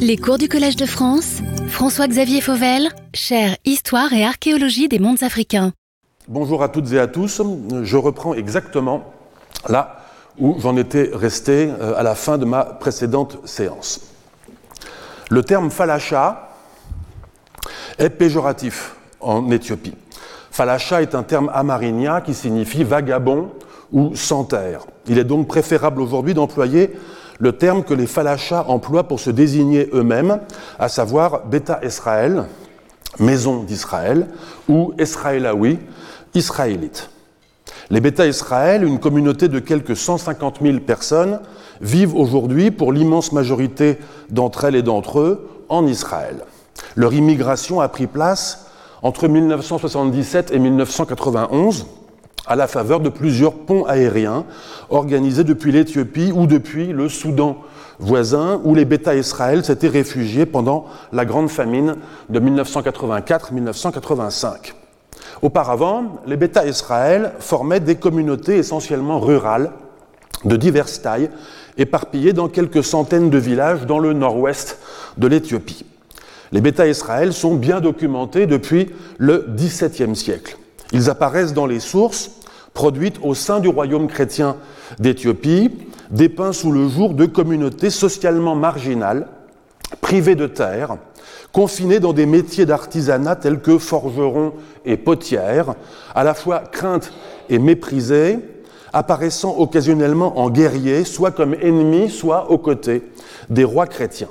Les cours du Collège de France, François-Xavier Fauvel, chaire Histoire et archéologie des mondes africains. Bonjour à toutes et à tous. Je reprends exactement là où j'en étais resté euh, à la fin de ma précédente séance. Le terme falasha est péjoratif en Éthiopie. Falasha est un terme amarinien qui signifie vagabond ou sans terre. Il est donc préférable aujourd'hui d'employer le terme que les falachas emploient pour se désigner eux-mêmes, à savoir Beta Israël, maison d'Israël, ou Esraélaoui, israélite. Les Beta Israël, une communauté de quelques 150 000 personnes, vivent aujourd'hui, pour l'immense majorité d'entre elles et d'entre eux, en Israël. Leur immigration a pris place entre 1977 et 1991 à la faveur de plusieurs ponts aériens organisés depuis l'Éthiopie ou depuis le Soudan voisin, où les Bêta Israël s'étaient réfugiés pendant la grande famine de 1984-1985. Auparavant, les Bêta Israël formaient des communautés essentiellement rurales de diverses tailles, éparpillées dans quelques centaines de villages dans le nord-ouest de l'Éthiopie. Les Bêta Israël sont bien documentés depuis le XVIIe siècle. Ils apparaissent dans les sources produites au sein du royaume chrétien d'Éthiopie, dépeints sous le jour de communautés socialement marginales, privées de terre, confinées dans des métiers d'artisanat tels que forgerons et potières, à la fois craintes et méprisées, apparaissant occasionnellement en guerriers, soit comme ennemis, soit aux côtés des rois chrétiens.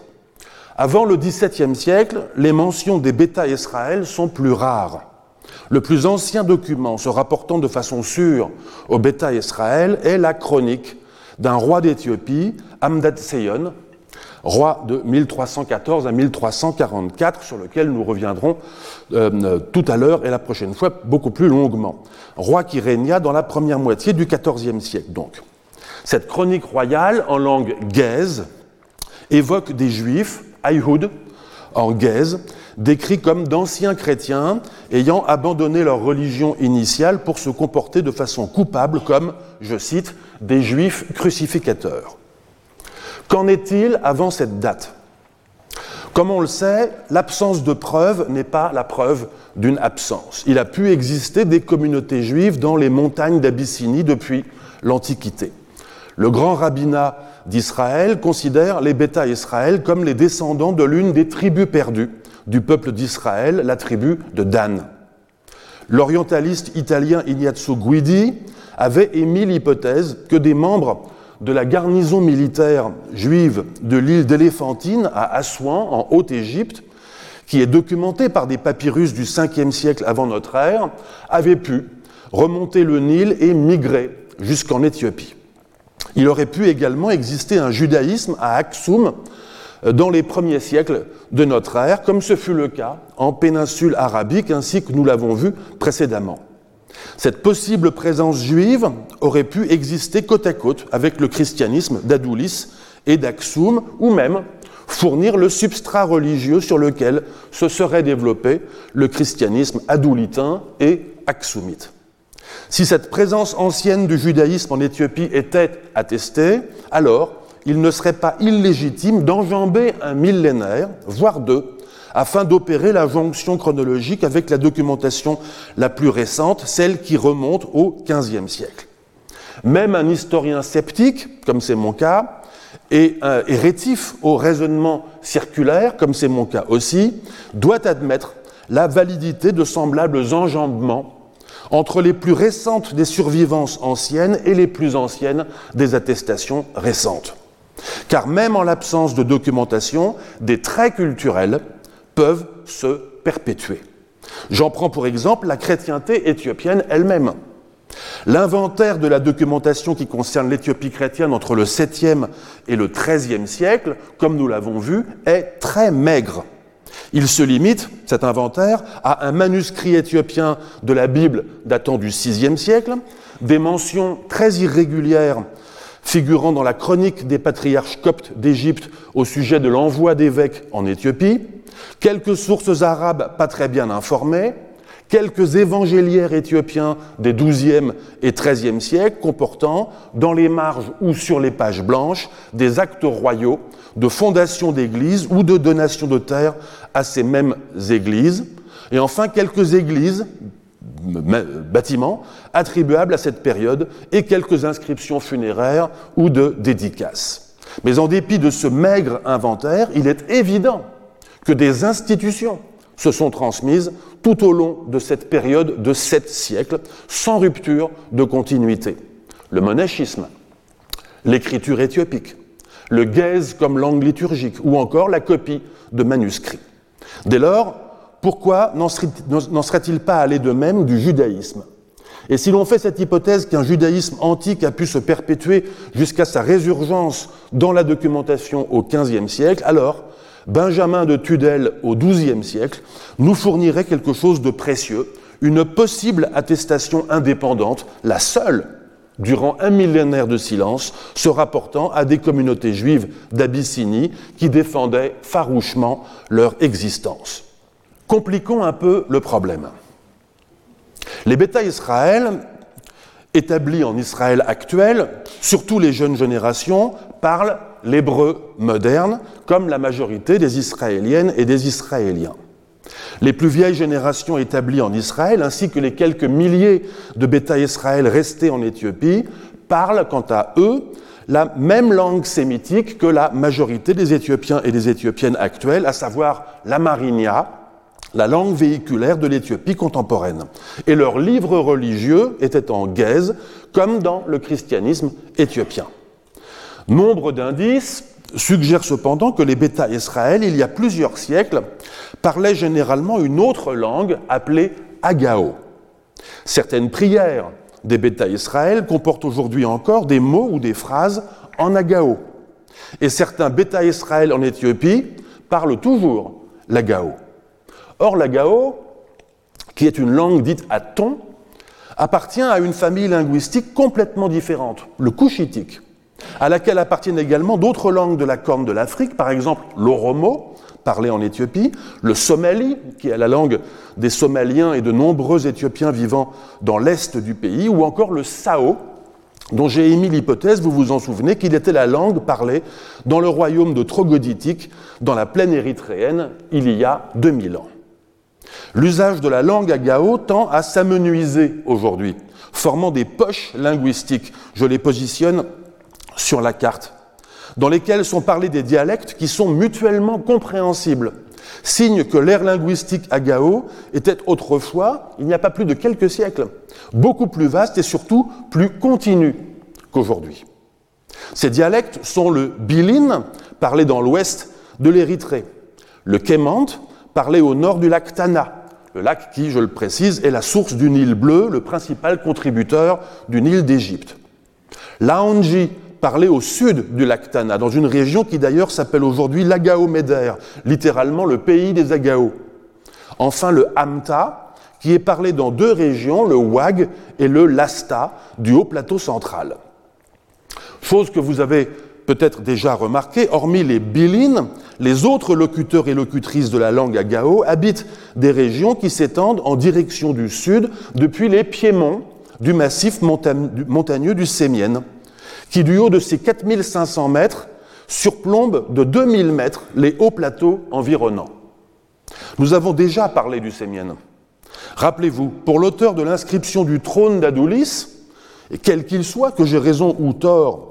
Avant le XVIIe siècle, les mentions des Bêta Israël sont plus rares. Le plus ancien document se rapportant de façon sûre au Bêta Israël est la chronique d'un roi d'Éthiopie, Amdad Seyon, roi de 1314 à 1344, sur lequel nous reviendrons euh, tout à l'heure et la prochaine fois beaucoup plus longuement. Roi qui régna dans la première moitié du XIVe siècle, donc. Cette chronique royale en langue gaise évoque des juifs, Aïhoud, en gaise, décrits comme d'anciens chrétiens ayant abandonné leur religion initiale pour se comporter de façon coupable comme, je cite, des juifs crucificateurs. Qu'en est-il avant cette date? Comme on le sait, l'absence de preuve n'est pas la preuve d'une absence. Il a pu exister des communautés juives dans les montagnes d'Abyssinie depuis l'Antiquité. Le grand rabbinat d'Israël considère les Bêta Israël comme les descendants de l'une des tribus perdues du peuple d'Israël, la tribu de Dan. L'orientaliste italien Ignazio Guidi avait émis l'hypothèse que des membres de la garnison militaire juive de l'île d'Éléphantine à Assouan, en Haute-Égypte, qui est documentée par des papyrus du 5e siècle avant notre ère, avaient pu remonter le Nil et migrer jusqu'en Éthiopie. Il aurait pu également exister un judaïsme à Aksum dans les premiers siècles de notre ère, comme ce fut le cas en péninsule arabique, ainsi que nous l'avons vu précédemment. Cette possible présence juive aurait pu exister côte à côte avec le christianisme d'Adoulis et d'Aksum, ou même fournir le substrat religieux sur lequel se serait développé le christianisme adoulitain et aksumite. Si cette présence ancienne du judaïsme en Éthiopie était attestée, alors il ne serait pas illégitime d'enjamber un millénaire, voire deux, afin d'opérer la jonction chronologique avec la documentation la plus récente, celle qui remonte au XVe siècle. Même un historien sceptique, comme c'est mon cas, et, un rétif au raisonnement circulaire, comme c'est mon cas aussi, doit admettre la validité de semblables enjambements entre les plus récentes des survivances anciennes et les plus anciennes des attestations récentes. Car même en l'absence de documentation, des traits culturels peuvent se perpétuer. J'en prends pour exemple la chrétienté éthiopienne elle-même. L'inventaire de la documentation qui concerne l'Éthiopie chrétienne entre le 7e et le 13e siècle, comme nous l'avons vu, est très maigre. Il se limite, cet inventaire, à un manuscrit éthiopien de la Bible datant du VIe siècle, des mentions très irrégulières figurant dans la chronique des patriarches coptes d'Égypte au sujet de l'envoi d'évêques en Éthiopie, quelques sources arabes pas très bien informées, quelques évangéliaires éthiopiens des XIIe et XIIIe siècles comportant, dans les marges ou sur les pages blanches, des actes royaux de fondation d'églises ou de donation de terres à ces mêmes églises. Et enfin, quelques églises, bâtiments, attribuables à cette période et quelques inscriptions funéraires ou de dédicaces. Mais en dépit de ce maigre inventaire, il est évident que des institutions se sont transmises tout au long de cette période de sept siècles, sans rupture de continuité. Le monachisme, l'écriture éthiopique, le gaze comme langue liturgique, ou encore la copie de manuscrits. Dès lors, pourquoi n'en serait-il pas allé de même du judaïsme? Et si l'on fait cette hypothèse qu'un judaïsme antique a pu se perpétuer jusqu'à sa résurgence dans la documentation au XVe siècle, alors Benjamin de Tudel au XIIe siècle nous fournirait quelque chose de précieux, une possible attestation indépendante, la seule durant un millénaire de silence, se rapportant à des communautés juives d'Abyssinie qui défendaient farouchement leur existence. Compliquons un peu le problème. Les Bêta Israël, établis en Israël actuel, surtout les jeunes générations, parlent l'hébreu moderne, comme la majorité des Israéliennes et des Israéliens. Les plus vieilles générations établies en Israël, ainsi que les quelques milliers de Bêta Israël restés en Éthiopie, parlent quant à eux la même langue sémitique que la majorité des Éthiopiens et des Éthiopiennes actuelles, à savoir la marinia, la langue véhiculaire de l'Éthiopie contemporaine. Et leurs livres religieux étaient en gaze, comme dans le christianisme éthiopien. Nombre d'indices suggèrent cependant que les Bêta Israël, il y a plusieurs siècles, parlaient généralement une autre langue appelée Agao. Certaines prières des Bêta Israël comportent aujourd'hui encore des mots ou des phrases en Agao. Et certains Bêta Israël en Éthiopie parlent toujours l'Agao. Or, l'Agao, qui est une langue dite à ton, appartient à une famille linguistique complètement différente, le couchitique à laquelle appartiennent également d'autres langues de la corne de l'Afrique, par exemple l'oromo, parlé en Éthiopie, le somali, qui est la langue des Somaliens et de nombreux Éthiopiens vivant dans l'est du pays, ou encore le sao, dont j'ai émis l'hypothèse, vous vous en souvenez, qu'il était la langue parlée dans le royaume de Trogoditique, dans la plaine érythréenne, il y a 2000 ans. L'usage de la langue à Gao tend à s'amenuiser aujourd'hui, formant des poches linguistiques. Je les positionne sur la carte, dans lesquelles sont parlés des dialectes qui sont mutuellement compréhensibles, signe que l'ère linguistique à Gao était autrefois, il n'y a pas plus de quelques siècles, beaucoup plus vaste et surtout plus continue qu'aujourd'hui. Ces dialectes sont le bilin, parlé dans l'ouest de l'Érythrée, le kémante, parlé au nord du lac Tana, le lac qui, je le précise, est la source du Nil bleu, le principal contributeur du Nil d'Égypte. L'aonji, parler au sud du lac Tana, dans une région qui d'ailleurs s'appelle aujourd'hui l'Agao-Médère, littéralement le pays des Agao. Enfin, le Hamta, qui est parlé dans deux régions, le Wag et le Lasta, du haut plateau central. Chose que vous avez peut-être déjà remarqué, hormis les Bilines, les autres locuteurs et locutrices de la langue agao habitent des régions qui s'étendent en direction du sud depuis les piémonts du massif montagneux du Sémienne qui du haut de ses 4500 mètres surplombe de 2000 mètres les hauts plateaux environnants. Nous avons déjà parlé du Sémienne. Rappelez-vous, pour l'auteur de l'inscription du trône d'Adoulis, quel qu'il soit, que j'ai raison ou tort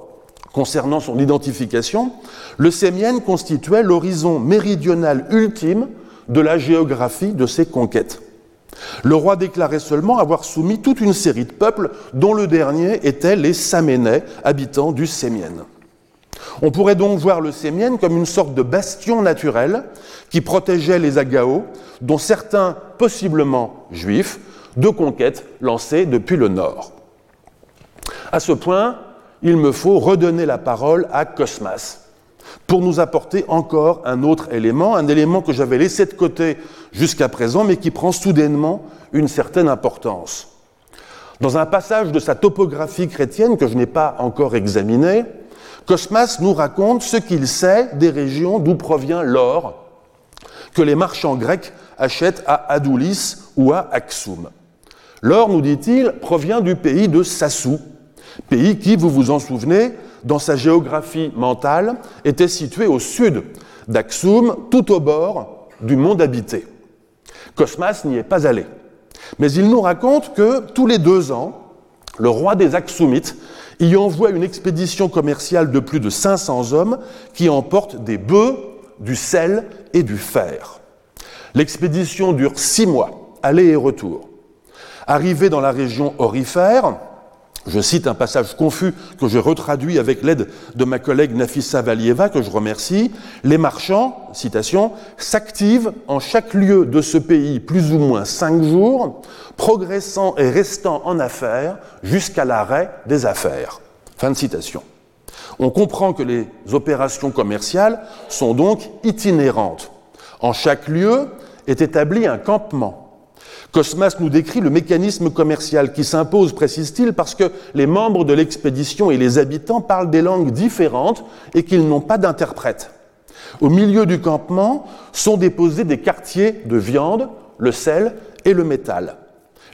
concernant son identification, le Sémienne constituait l'horizon méridional ultime de la géographie de ses conquêtes. Le roi déclarait seulement avoir soumis toute une série de peuples, dont le dernier était les Saménais, habitants du Sémienne. On pourrait donc voir le Sémienne comme une sorte de bastion naturel qui protégeait les Agaos, dont certains possiblement juifs, de conquêtes lancées depuis le nord. À ce point, il me faut redonner la parole à Cosmas, pour nous apporter encore un autre élément, un élément que j'avais laissé de côté jusqu'à présent, mais qui prend soudainement une certaine importance. Dans un passage de sa topographie chrétienne que je n'ai pas encore examiné, Cosmas nous raconte ce qu'il sait des régions d'où provient l'or que les marchands grecs achètent à Adoulis ou à Axum. L'or, nous dit-il, provient du pays de Sassou, pays qui, vous vous en souvenez, dans sa géographie mentale, était situé au sud d'Axum, tout au bord du monde habité. Cosmas n'y est pas allé. Mais il nous raconte que tous les deux ans, le roi des Axumites y envoie une expédition commerciale de plus de 500 hommes qui emportent des bœufs, du sel et du fer. L'expédition dure six mois, aller et retour. Arrivé dans la région orifère, je cite un passage confus que je retraduis avec l'aide de ma collègue Nafissa Valieva, que je remercie. Les marchands, citation, s'activent en chaque lieu de ce pays plus ou moins cinq jours, progressant et restant en affaires jusqu'à l'arrêt des affaires. Fin de citation. On comprend que les opérations commerciales sont donc itinérantes. En chaque lieu est établi un campement Cosmas nous décrit le mécanisme commercial qui s'impose, précise-t-il, parce que les membres de l'expédition et les habitants parlent des langues différentes et qu'ils n'ont pas d'interprète. Au milieu du campement sont déposés des quartiers de viande, le sel et le métal.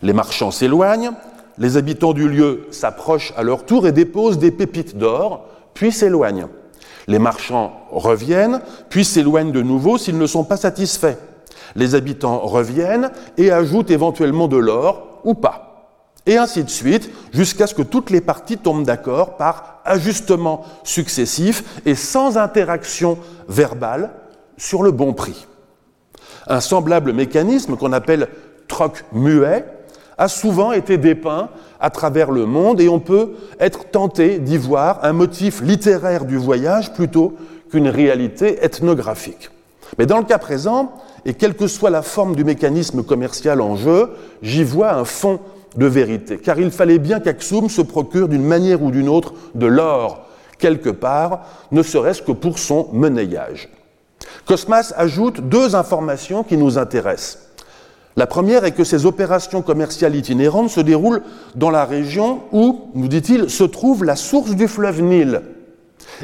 Les marchands s'éloignent, les habitants du lieu s'approchent à leur tour et déposent des pépites d'or, puis s'éloignent. Les marchands reviennent, puis s'éloignent de nouveau s'ils ne sont pas satisfaits. Les habitants reviennent et ajoutent éventuellement de l'or ou pas. Et ainsi de suite, jusqu'à ce que toutes les parties tombent d'accord par ajustement successif et sans interaction verbale sur le bon prix. Un semblable mécanisme qu'on appelle troc muet a souvent été dépeint à travers le monde et on peut être tenté d'y voir un motif littéraire du voyage plutôt qu'une réalité ethnographique. Mais dans le cas présent, et quelle que soit la forme du mécanisme commercial en jeu, j'y vois un fond de vérité, car il fallait bien qu'Axum se procure d'une manière ou d'une autre de l'or, quelque part, ne serait-ce que pour son monnayage. Cosmas ajoute deux informations qui nous intéressent. La première est que ces opérations commerciales itinérantes se déroulent dans la région où, nous dit-il, se trouve la source du fleuve Nil,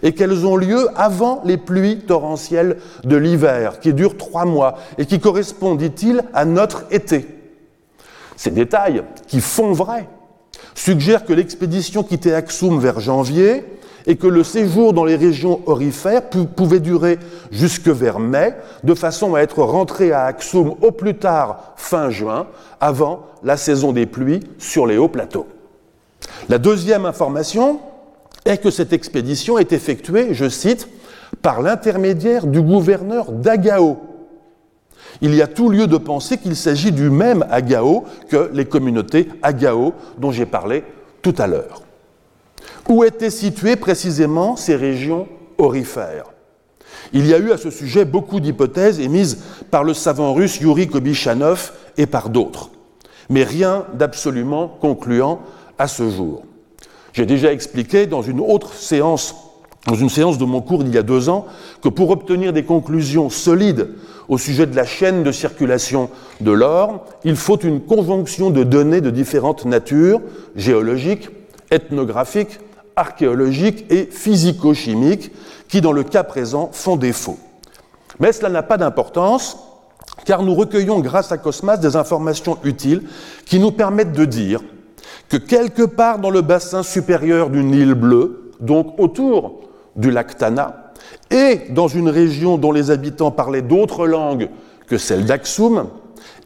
et qu'elles ont lieu avant les pluies torrentielles de l'hiver, qui durent trois mois et qui correspondent, dit-il, à notre été. Ces détails, qui font vrai, suggèrent que l'expédition quittait Axum vers janvier et que le séjour dans les régions orifères pouvait durer jusque vers mai, de façon à être rentré à Axum au plus tard fin juin, avant la saison des pluies sur les hauts plateaux. La deuxième information, est que cette expédition est effectuée, je cite, par l'intermédiaire du gouverneur d'Agao. Il y a tout lieu de penser qu'il s'agit du même Agao que les communautés Agao dont j'ai parlé tout à l'heure. Où étaient situées précisément ces régions orifères? Il y a eu à ce sujet beaucoup d'hypothèses émises par le savant russe Yuri Kobichanov et par d'autres, mais rien d'absolument concluant à ce jour. J'ai déjà expliqué dans une autre séance, dans une séance de mon cours d'il y a deux ans, que pour obtenir des conclusions solides au sujet de la chaîne de circulation de l'or, il faut une conjonction de données de différentes natures, géologiques, ethnographiques, archéologiques et physico-chimiques, qui dans le cas présent font défaut. Mais cela n'a pas d'importance, car nous recueillons grâce à Cosmas des informations utiles qui nous permettent de dire que quelque part dans le bassin supérieur du Nil bleu, donc autour du lac Tana, et dans une région dont les habitants parlaient d'autres langues que celle d'Aksum,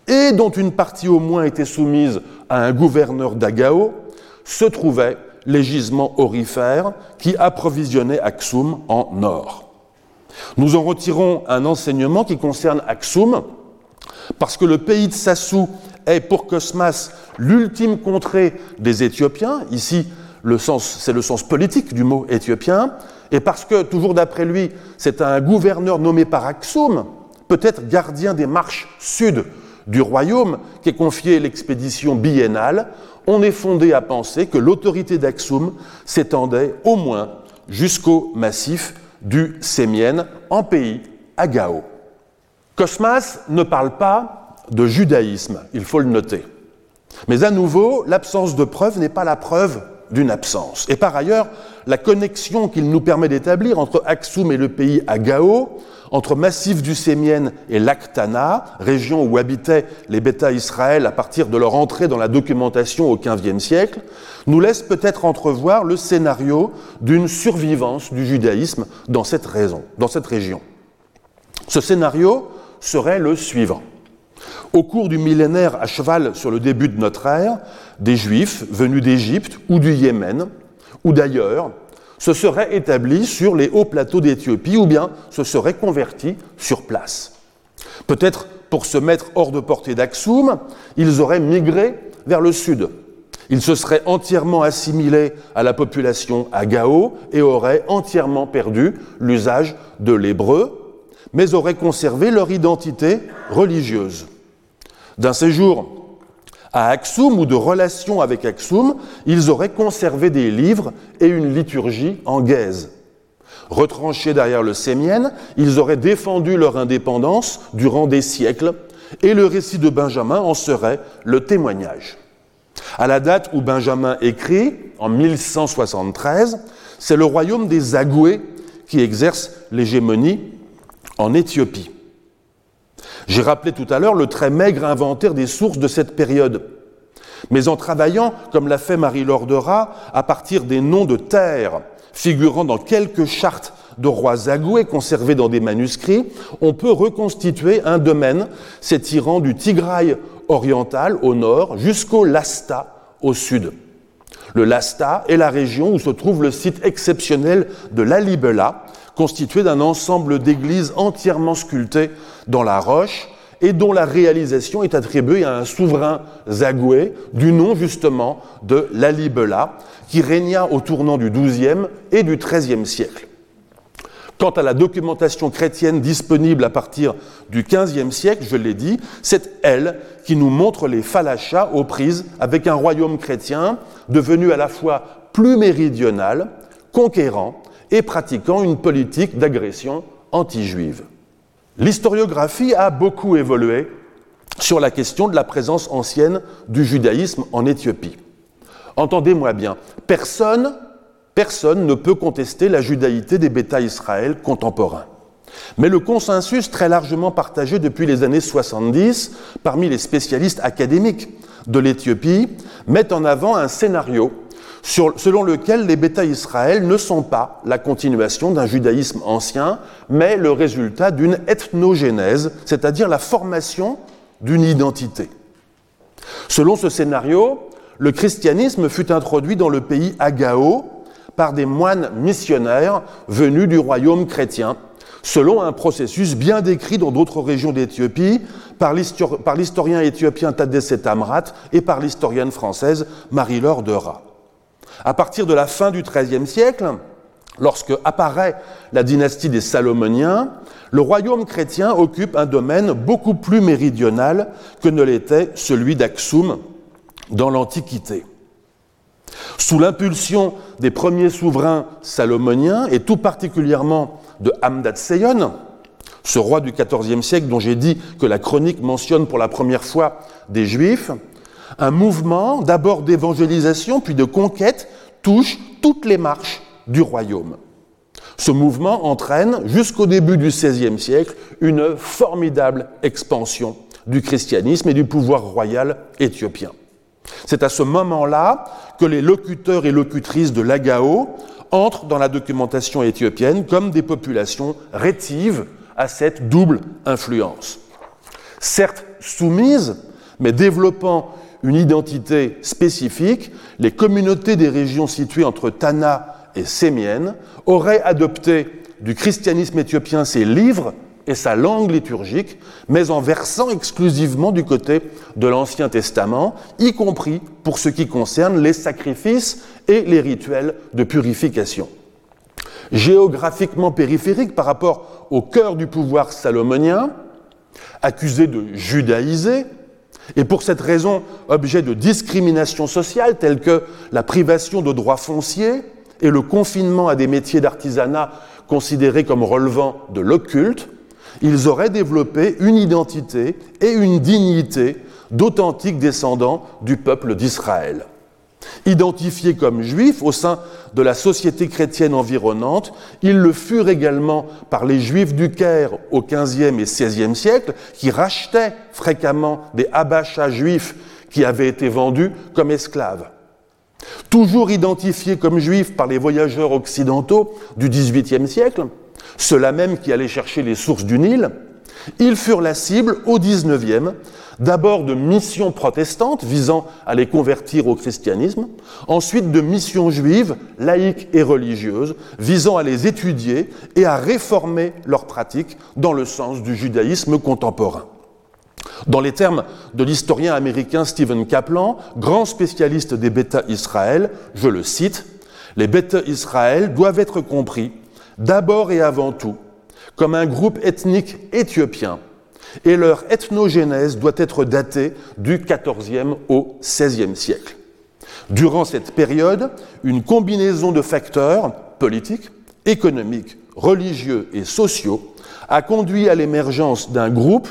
et dont une partie au moins était soumise à un gouverneur d'Agao, se trouvaient les gisements orifères qui approvisionnaient Aksum en or. Nous en retirons un enseignement qui concerne Aksum, parce que le pays de Sassou est pour Cosmas l'ultime contrée des Éthiopiens. Ici, c'est le sens politique du mot éthiopien. Et parce que, toujours d'après lui, c'est un gouverneur nommé par Aksum, peut-être gardien des marches sud du royaume, qui est confié l'expédition biennale, on est fondé à penser que l'autorité d'Aksum s'étendait au moins jusqu'au massif du Sémienne, en pays Agao. Cosmas ne parle pas de judaïsme, il faut le noter. Mais à nouveau, l'absence de preuve n'est pas la preuve d'une absence. Et par ailleurs, la connexion qu'il nous permet d'établir entre Aksum et le pays Agao, entre Massif du Sémienne et l'Aktana, région où habitaient les Bêta Israël à partir de leur entrée dans la documentation au XVe siècle, nous laisse peut-être entrevoir le scénario d'une survivance du judaïsme dans cette, dans cette région. Ce scénario serait le suivant. Au cours du millénaire à cheval sur le début de notre ère, des Juifs venus d'Égypte ou du Yémen ou d'ailleurs se seraient établis sur les hauts plateaux d'Éthiopie ou bien se seraient convertis sur place. Peut-être pour se mettre hors de portée d'Aksum, ils auraient migré vers le sud. Ils se seraient entièrement assimilés à la population Agao et auraient entièrement perdu l'usage de l'hébreu, mais auraient conservé leur identité religieuse. D'un séjour à Aksum ou de relations avec Aksum, ils auraient conservé des livres et une liturgie en gaze. Retranchés derrière le Sémienne, ils auraient défendu leur indépendance durant des siècles, et le récit de Benjamin en serait le témoignage. À la date où Benjamin écrit, en 1173, c'est le royaume des Agoués qui exerce l'hégémonie en Éthiopie. J'ai rappelé tout à l'heure le très maigre inventaire des sources de cette période. Mais en travaillant, comme l'a fait Marie-Laure à partir des noms de terres figurant dans quelques chartes de rois zagoués conservées dans des manuscrits, on peut reconstituer un domaine s'étirant du Tigraï oriental au nord jusqu'au Lasta au sud. Le Lasta est la région où se trouve le site exceptionnel de l'Alibela, constitué d'un ensemble d'églises entièrement sculptées dans la roche et dont la réalisation est attribuée à un souverain zagoué du nom justement de Lalibela, qui régna au tournant du XIIe et du XIIIe siècle. Quant à la documentation chrétienne disponible à partir du XVe siècle, je l'ai dit, c'est elle qui nous montre les Falachas aux prises avec un royaume chrétien devenu à la fois plus méridional, conquérant et pratiquant une politique d'agression anti-juive. L'historiographie a beaucoup évolué sur la question de la présence ancienne du judaïsme en Éthiopie. Entendez-moi bien, personne, personne ne peut contester la judaïté des Bêta Israël contemporains. Mais le consensus très largement partagé depuis les années 70 parmi les spécialistes académiques de l'Éthiopie met en avant un scénario selon lequel les Bêta Israël ne sont pas la continuation d'un judaïsme ancien, mais le résultat d'une ethnogénèse, c'est-à-dire la formation d'une identité. Selon ce scénario, le christianisme fut introduit dans le pays Agao par des moines missionnaires venus du royaume chrétien, selon un processus bien décrit dans d'autres régions d'Éthiopie par l'historien éthiopien Tadesse Amrat et par l'historienne française Marie-Laure de à partir de la fin du XIIIe siècle, lorsque apparaît la dynastie des Salomoniens, le royaume chrétien occupe un domaine beaucoup plus méridional que ne l'était celui d'Aksum dans l'Antiquité. Sous l'impulsion des premiers souverains salomoniens, et tout particulièrement de Hamdat Seyon, ce roi du XIVe siècle dont j'ai dit que la chronique mentionne pour la première fois des Juifs, un mouvement d'abord d'évangélisation puis de conquête touche toutes les marches du royaume. Ce mouvement entraîne, jusqu'au début du XVIe siècle, une formidable expansion du christianisme et du pouvoir royal éthiopien. C'est à ce moment-là que les locuteurs et locutrices de l'Agao entrent dans la documentation éthiopienne comme des populations rétives à cette double influence. Certes soumises, mais développant une identité spécifique, les communautés des régions situées entre Tana et Sémienne auraient adopté du christianisme éthiopien ses livres et sa langue liturgique, mais en versant exclusivement du côté de l'Ancien Testament, y compris pour ce qui concerne les sacrifices et les rituels de purification. Géographiquement périphérique par rapport au cœur du pouvoir salomonien, accusé de judaïser, et pour cette raison objet de discrimination sociale telle que la privation de droits fonciers et le confinement à des métiers d'artisanat considérés comme relevant de l'occulte, ils auraient développé une identité et une dignité d'authentiques descendants du peuple d'Israël. Identifiés comme juifs au sein de la société chrétienne environnante, ils le furent également par les juifs du Caire au XVe et XVIe siècle, qui rachetaient fréquemment des abachas juifs qui avaient été vendus comme esclaves. Toujours identifiés comme juifs par les voyageurs occidentaux du XVIIIe siècle, ceux-là même qui allaient chercher les sources du Nil, ils furent la cible au XIXe d'abord de missions protestantes visant à les convertir au christianisme, ensuite de missions juives, laïques et religieuses, visant à les étudier et à réformer leurs pratiques dans le sens du judaïsme contemporain. Dans les termes de l'historien américain Stephen Kaplan, grand spécialiste des bêta Israël, je le cite, les bêta Israël doivent être compris d'abord et avant tout comme un groupe ethnique éthiopien et leur ethnogénèse doit être datée du XIVe au XVIe siècle. Durant cette période, une combinaison de facteurs politiques, économiques, religieux et sociaux a conduit à l'émergence d'un groupe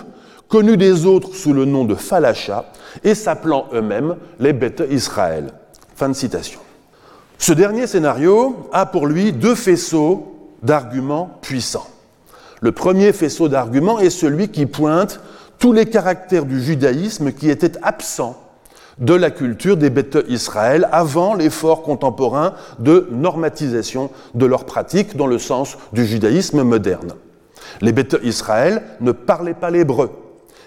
connu des autres sous le nom de Falasha et s'appelant eux-mêmes les Beth Israël. Fin de citation. Ce dernier scénario a pour lui deux faisceaux d'arguments puissants. Le premier faisceau d'arguments est celui qui pointe tous les caractères du judaïsme qui étaient absents de la culture des Beth Israël avant l'effort contemporain de normatisation de leurs pratiques dans le sens du judaïsme moderne. Les Beth Israël ne parlaient pas l'hébreu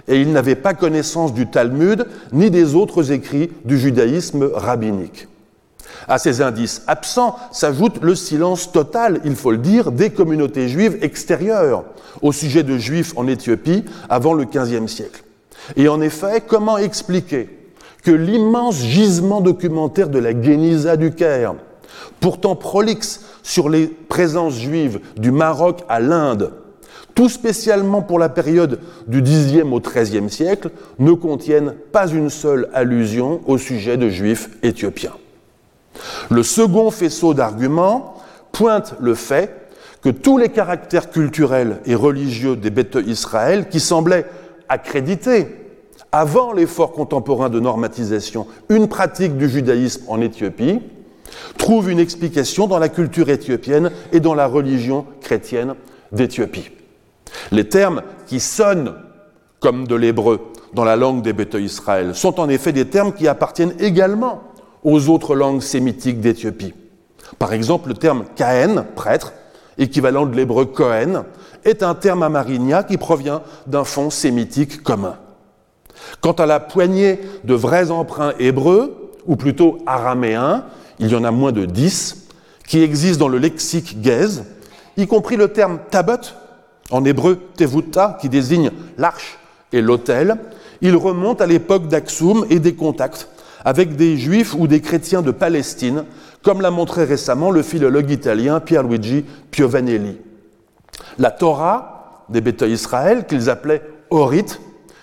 et ils n'avaient pas connaissance du Talmud ni des autres écrits du judaïsme rabbinique. À ces indices absents s'ajoute le silence total, il faut le dire, des communautés juives extérieures au sujet de juifs en Éthiopie avant le XVe siècle. Et en effet, comment expliquer que l'immense gisement documentaire de la Guéniza du Caire, pourtant prolixe sur les présences juives du Maroc à l'Inde, tout spécialement pour la période du Xe au XIIIe siècle, ne contiennent pas une seule allusion au sujet de juifs éthiopiens? Le second faisceau d'arguments pointe le fait que tous les caractères culturels et religieux des bêtes Israël, qui semblaient accréditer, avant l'effort contemporain de normatisation, une pratique du judaïsme en Éthiopie, trouvent une explication dans la culture éthiopienne et dans la religion chrétienne d'Éthiopie. Les termes qui sonnent comme de l'hébreu dans la langue des bêtes Israël sont en effet des termes qui appartiennent également aux autres langues sémitiques d'Éthiopie. Par exemple, le terme Kahen, prêtre, équivalent de l'hébreu Kohen, est un terme amarinia qui provient d'un fond sémitique commun. Quant à la poignée de vrais emprunts hébreux, ou plutôt araméens, il y en a moins de dix, qui existent dans le lexique Gez, y compris le terme tabot, en hébreu tevuta, qui désigne l'arche et l'autel, il remonte à l'époque d'Aksum et des contacts avec des juifs ou des chrétiens de Palestine, comme l'a montré récemment le philologue italien Pierluigi Piovanelli. La Torah des Bêta Israël, qu'ils appelaient Orite,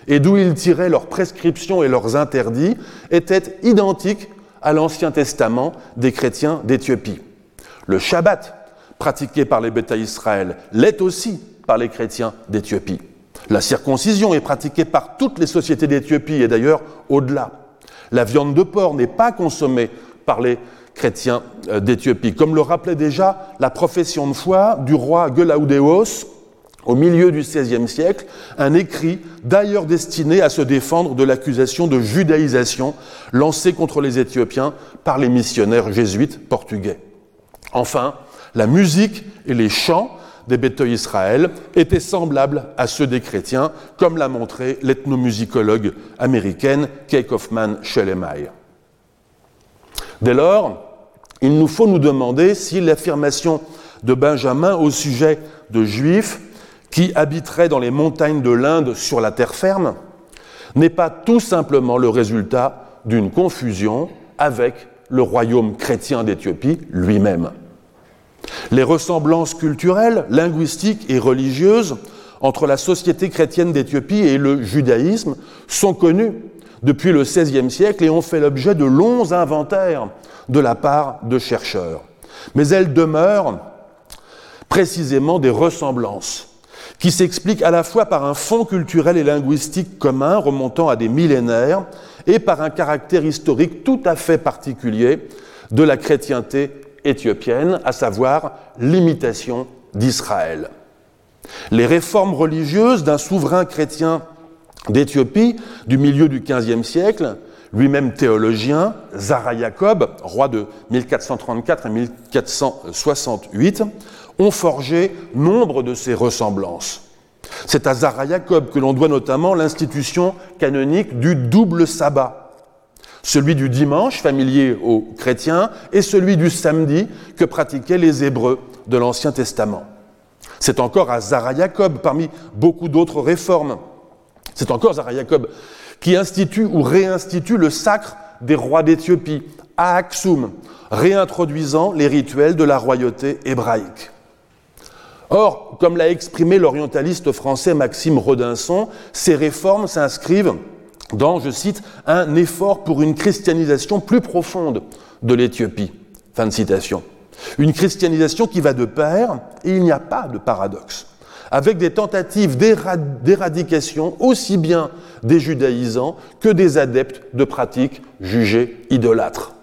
et d'où ils tiraient leurs prescriptions et leurs interdits, était identique à l'Ancien Testament des chrétiens d'Éthiopie. Le Shabbat, pratiqué par les Bêta Israël, l'est aussi par les chrétiens d'Éthiopie. La circoncision est pratiquée par toutes les sociétés d'Éthiopie et d'ailleurs au-delà. La viande de porc n'est pas consommée par les chrétiens euh, d'Éthiopie, comme le rappelait déjà la profession de foi du roi Gelaudeos au milieu du XVIe siècle, un écrit d'ailleurs destiné à se défendre de l'accusation de judaïsation lancée contre les Éthiopiens par les missionnaires jésuites portugais. Enfin, la musique et les chants des Bethel Israël étaient semblables à ceux des chrétiens, comme l'a montré l'ethnomusicologue américaine Kay Kaufman Shelemay. Dès lors, il nous faut nous demander si l'affirmation de Benjamin au sujet de Juifs qui habiteraient dans les montagnes de l'Inde sur la terre ferme n'est pas tout simplement le résultat d'une confusion avec le royaume chrétien d'Éthiopie lui-même. Les ressemblances culturelles, linguistiques et religieuses entre la société chrétienne d'Éthiopie et le judaïsme sont connues depuis le XVIe siècle et ont fait l'objet de longs inventaires de la part de chercheurs. Mais elles demeurent précisément des ressemblances qui s'explique à la fois par un fond culturel et linguistique commun remontant à des millénaires et par un caractère historique tout à fait particulier de la chrétienté éthiopienne, à savoir l'imitation d'Israël. Les réformes religieuses d'un souverain chrétien d'Éthiopie du milieu du XVe siècle, lui-même théologien, Zara Jacob, roi de 1434 à 1468, ont forgé nombre de ces ressemblances. C'est à Zara Jacob que l'on doit notamment l'institution canonique du double sabbat, celui du dimanche, familier aux chrétiens, et celui du samedi que pratiquaient les Hébreux de l'Ancien Testament. C'est encore à Zara Jacob, parmi beaucoup d'autres réformes, c'est encore Zara Jacob qui institue ou réinstitue le sacre des rois d'Éthiopie, à Aksum, réintroduisant les rituels de la royauté hébraïque. Or, comme l'a exprimé l'orientaliste français Maxime Rodinson, ces réformes s'inscrivent dans, je cite, un effort pour une christianisation plus profonde de l'Éthiopie. Fin de citation. Une christianisation qui va de pair, et il n'y a pas de paradoxe, avec des tentatives d'éradication aussi bien des judaïsants que des adeptes de pratiques jugées idolâtres.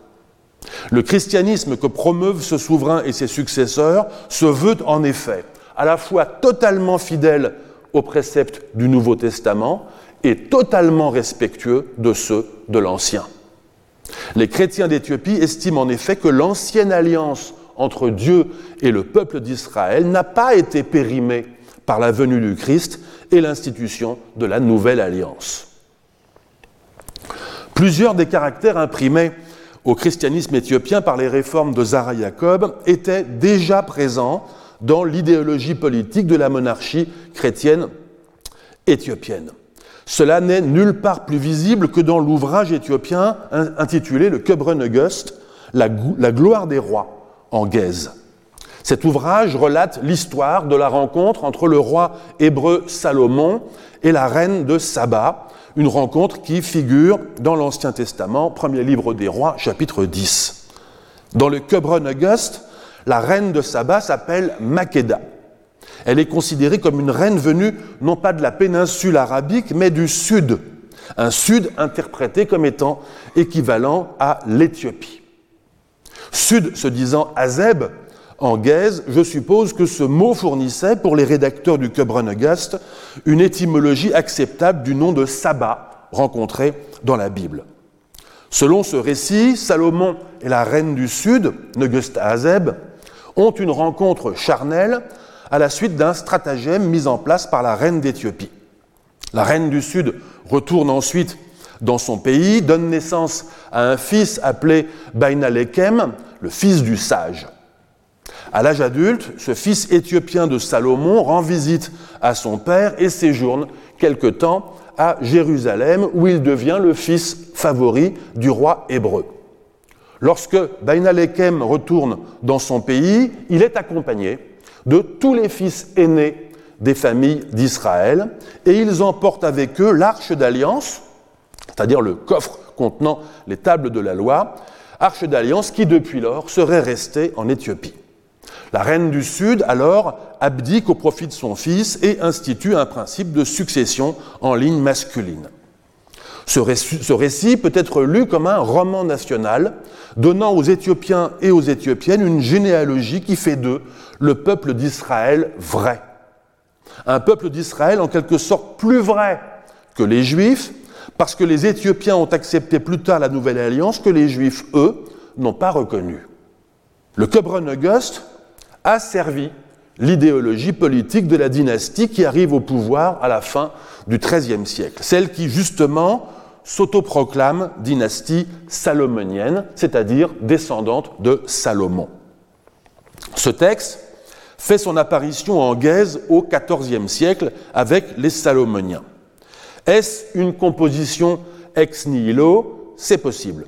Le christianisme que promeuvent ce souverain et ses successeurs se veut en effet à la fois totalement fidèle aux préceptes du Nouveau Testament et totalement respectueux de ceux de l'Ancien. Les chrétiens d'Éthiopie estiment en effet que l'ancienne alliance entre Dieu et le peuple d'Israël n'a pas été périmée par la venue du Christ et l'institution de la nouvelle alliance. Plusieurs des caractères imprimés au christianisme éthiopien par les réformes de Zara Jacob étaient déjà présents dans l'idéologie politique de la monarchie chrétienne éthiopienne. Cela n'est nulle part plus visible que dans l'ouvrage éthiopien intitulé Le Köbrönegöst, la, la gloire des rois, en Gaise. Cet ouvrage relate l'histoire de la rencontre entre le roi hébreu Salomon et la reine de Saba, une rencontre qui figure dans l'Ancien Testament, premier livre des rois, chapitre 10. Dans le Köbrönegöst, la reine de Saba s'appelle Makeda. Elle est considérée comme une reine venue non pas de la péninsule arabique, mais du sud. Un sud interprété comme étant équivalent à l'Éthiopie. Sud se disant Azeb, en gaze, je suppose que ce mot fournissait pour les rédacteurs du Köbrönegast une étymologie acceptable du nom de Saba rencontré dans la Bible. Selon ce récit, Salomon et la reine du Sud, Negust Azeb, ont une rencontre charnelle à la suite d'un stratagème mis en place par la reine d'Éthiopie. La reine du Sud retourne ensuite dans son pays, donne naissance à un fils appelé Bainalekem, le fils du sage. À l'âge adulte, ce fils éthiopien de Salomon rend visite à son père et séjourne quelque temps à Jérusalem où il devient le fils favori du roi hébreu. Lorsque Bainalekem retourne dans son pays, il est accompagné de tous les fils aînés des familles d'Israël, et ils emportent avec eux l'arche d'alliance, c'est-à-dire le coffre contenant les tables de la loi, arche d'alliance qui depuis lors serait restée en Éthiopie. La reine du Sud, alors, abdique au profit de son fils et institue un principe de succession en ligne masculine. Ce récit, peut être lu comme un roman national, donnant aux Éthiopiens et aux Éthiopiennes une généalogie qui fait d'eux le peuple d'Israël vrai. Un peuple d'Israël en quelque sorte plus vrai que les Juifs, parce que les Éthiopiens ont accepté plus tard la nouvelle alliance que les Juifs, eux, n'ont pas reconnu. Le Köbrönegöst a servi l'idéologie politique de la dynastie qui arrive au pouvoir à la fin du XIIIe siècle, celle qui justement s'autoproclame dynastie salomonienne, c'est-à-dire descendante de Salomon. Ce texte fait son apparition en Gaise au XIVe siècle avec les Salomoniens. Est-ce une composition ex nihilo? C'est possible.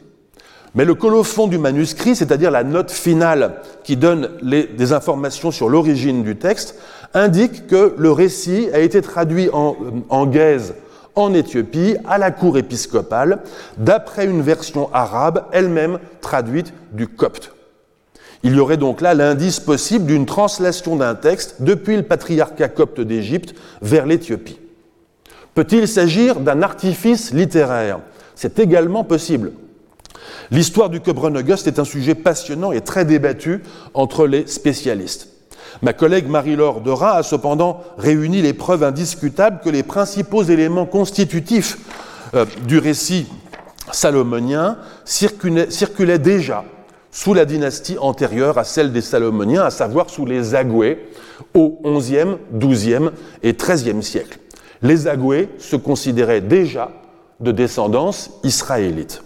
Mais le colophon du manuscrit, c'est-à-dire la note finale qui donne des informations sur l'origine du texte, indique que le récit a été traduit en, en en Éthiopie à la cour épiscopale, d'après une version arabe elle-même traduite du copte. Il y aurait donc là l'indice possible d'une translation d'un texte depuis le patriarcat copte d'Égypte vers l'Éthiopie. Peut-il s'agir d'un artifice littéraire? C'est également possible. L'histoire du Auguste est un sujet passionnant et très débattu entre les spécialistes. Ma collègue Marie-Laure Dora a cependant réuni les preuves indiscutables que les principaux éléments constitutifs euh, du récit salomonien circulaient déjà sous la dynastie antérieure à celle des Salomoniens, à savoir sous les Agoués, au XIe, XIIe et XIIIe siècle. Les Agoués se considéraient déjà de descendance israélite.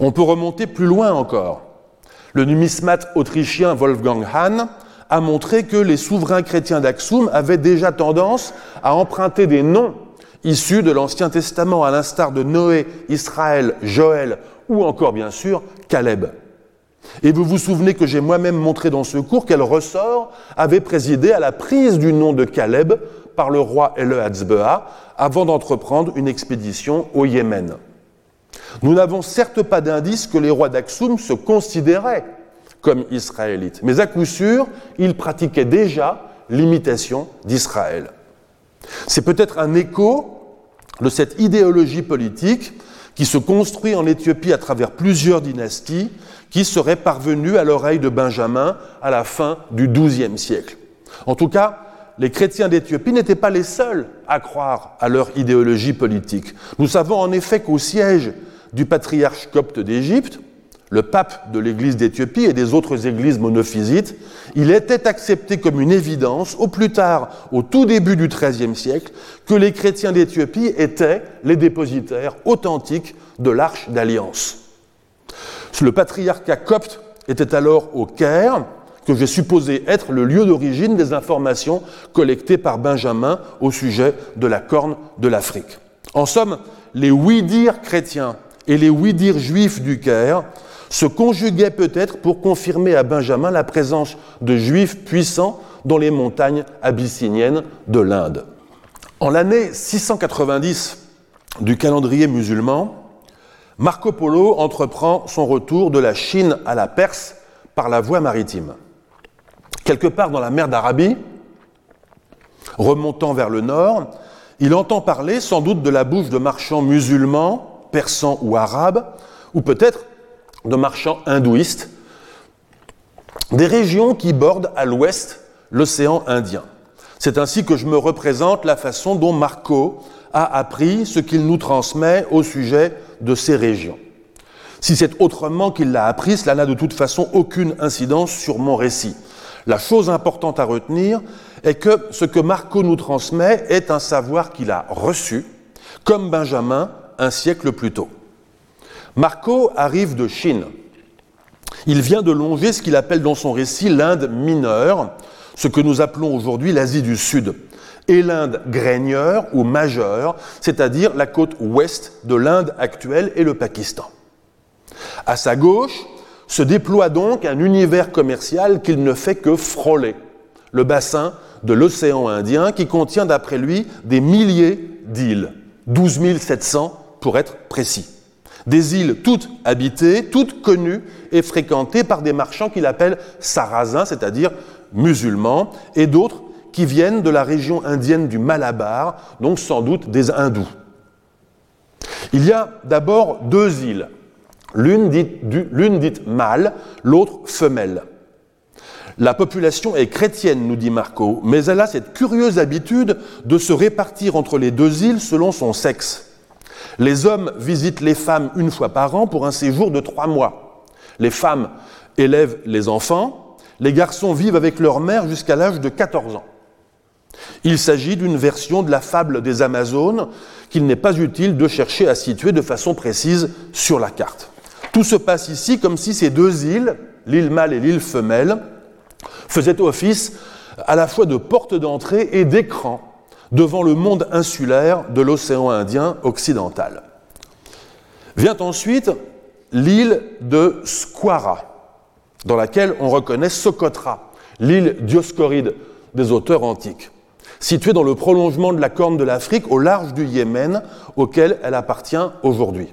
On peut remonter plus loin encore. Le numismate autrichien Wolfgang Hahn a montré que les souverains chrétiens d'Aksum avaient déjà tendance à emprunter des noms issus de l'Ancien Testament, à l'instar de Noé, Israël, Joël ou encore bien sûr Caleb. Et vous vous souvenez que j'ai moi-même montré dans ce cours quel ressort avait présidé à la prise du nom de Caleb par le roi Eleazbea avant d'entreprendre une expédition au Yémen. Nous n'avons certes pas d'indice que les rois d'Aksum se considéraient comme israélites, mais à coup sûr, ils pratiquaient déjà l'imitation d'Israël. C'est peut-être un écho de cette idéologie politique qui se construit en Éthiopie à travers plusieurs dynasties qui seraient parvenues à l'oreille de Benjamin à la fin du XIIe siècle. En tout cas, les chrétiens d'Éthiopie n'étaient pas les seuls à croire à leur idéologie politique. Nous savons en effet qu'au siège du patriarche copte d'Égypte, le pape de l'Église d'Éthiopie et des autres églises monophysites, il était accepté comme une évidence, au plus tard, au tout début du XIIIe siècle, que les chrétiens d'Éthiopie étaient les dépositaires authentiques de l'Arche d'Alliance. Le patriarcat copte était alors au Caire, que j'ai supposé être le lieu d'origine des informations collectées par Benjamin au sujet de la corne de l'Afrique. En somme, les oui-dire chrétiens et les oui-dire juifs du Caire se conjuguaient peut-être pour confirmer à Benjamin la présence de juifs puissants dans les montagnes abyssiniennes de l'Inde. En l'année 690 du calendrier musulman, Marco Polo entreprend son retour de la Chine à la Perse par la voie maritime. Quelque part dans la mer d'Arabie, remontant vers le nord, il entend parler sans doute de la bouche de marchands musulmans, persans ou arabes, ou peut-être de marchands hindouistes, des régions qui bordent à l'ouest l'océan Indien. C'est ainsi que je me représente la façon dont Marco a appris ce qu'il nous transmet au sujet de ces régions. Si c'est autrement qu'il l'a appris, cela n'a de toute façon aucune incidence sur mon récit. La chose importante à retenir est que ce que Marco nous transmet est un savoir qu'il a reçu, comme Benjamin un siècle plus tôt. Marco arrive de Chine. Il vient de longer ce qu'il appelle dans son récit l'Inde mineure, ce que nous appelons aujourd'hui l'Asie du Sud, et l'Inde graigneur ou majeure, c'est-à-dire la côte ouest de l'Inde actuelle et le Pakistan. À sa gauche se déploie donc un univers commercial qu'il ne fait que frôler, le bassin de l'océan Indien qui contient d'après lui des milliers d'îles, 12 700 pour être précis. Des îles toutes habitées, toutes connues et fréquentées par des marchands qu'il appelle sarrasins, c'est-à-dire musulmans, et d'autres qui viennent de la région indienne du Malabar, donc sans doute des hindous. Il y a d'abord deux îles, l'une dite, mâle, l'autre femelle. La population est chrétienne, nous dit Marco, mais elle a cette curieuse habitude de se répartir entre les deux îles selon son sexe. Les hommes visitent les femmes une fois par an pour un séjour de trois mois. Les femmes élèvent les enfants, les garçons vivent avec leur mère jusqu'à l'âge de 14 ans. Il s'agit d'une version de la fable des Amazones qu'il n'est pas utile de chercher à situer de façon précise sur la carte. Tout se passe ici comme si ces deux îles, l'île mâle et l'île femelle, faisaient office à la fois de porte d'entrée et d'écran devant le monde insulaire de l'océan Indien occidental. Vient ensuite l'île de Squara, dans laquelle on reconnaît Socotra, l'île dioscoride des auteurs antiques, située dans le prolongement de la corne de l'Afrique au large du Yémen, auquel elle appartient aujourd'hui.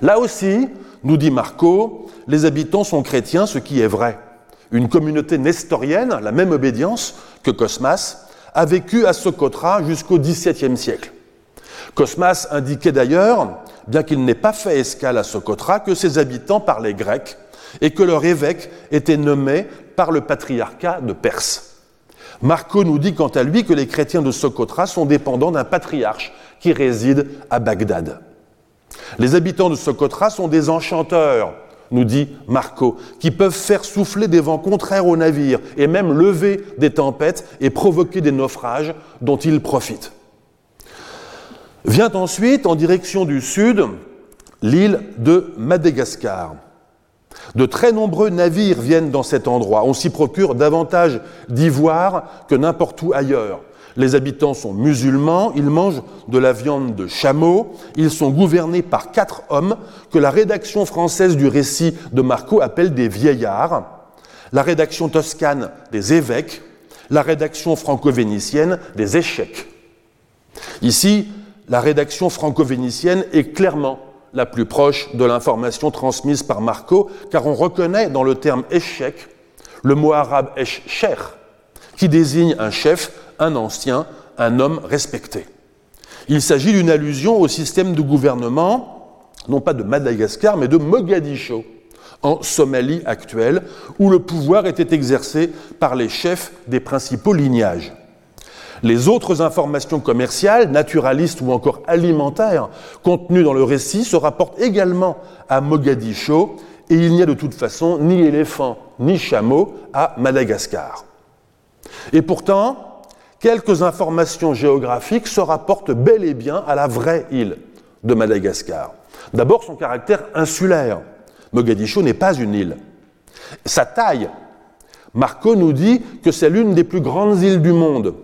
Là aussi, nous dit Marco, les habitants sont chrétiens, ce qui est vrai. une communauté nestorienne, la même obédience que Cosmas, a vécu à Socotra jusqu'au XVIIe siècle. Cosmas indiquait d'ailleurs, bien qu'il n'ait pas fait escale à Socotra, que ses habitants parlaient grec et que leur évêque était nommé par le patriarcat de Perse. Marco nous dit quant à lui que les chrétiens de Socotra sont dépendants d'un patriarche qui réside à Bagdad. Les habitants de Socotra sont des enchanteurs, nous dit Marco, qui peuvent faire souffler des vents contraires aux navires et même lever des tempêtes et provoquer des naufrages dont ils profitent. Vient ensuite, en direction du sud, l'île de Madagascar. De très nombreux navires viennent dans cet endroit. On s'y procure davantage d'ivoire que n'importe où ailleurs. Les habitants sont musulmans, ils mangent de la viande de chameau, ils sont gouvernés par quatre hommes que la rédaction française du récit de Marco appelle des vieillards, la rédaction toscane des évêques, la rédaction franco-vénitienne des échecs. Ici, la rédaction franco-vénitienne est clairement la plus proche de l'information transmise par Marco, car on reconnaît dans le terme échec le mot arabe esh qui désigne un chef un ancien, un homme respecté. Il s'agit d'une allusion au système de gouvernement, non pas de Madagascar, mais de Mogadiscio, en Somalie actuelle, où le pouvoir était exercé par les chefs des principaux lignages. Les autres informations commerciales, naturalistes ou encore alimentaires contenues dans le récit se rapportent également à Mogadiscio et il n'y a de toute façon ni éléphant ni chameau à Madagascar. Et pourtant, quelques informations géographiques se rapportent bel et bien à la vraie île de Madagascar. D'abord son caractère insulaire. Mogadiscio n'est pas une île. Sa taille. Marco nous dit que c'est l'une des plus grandes îles du monde.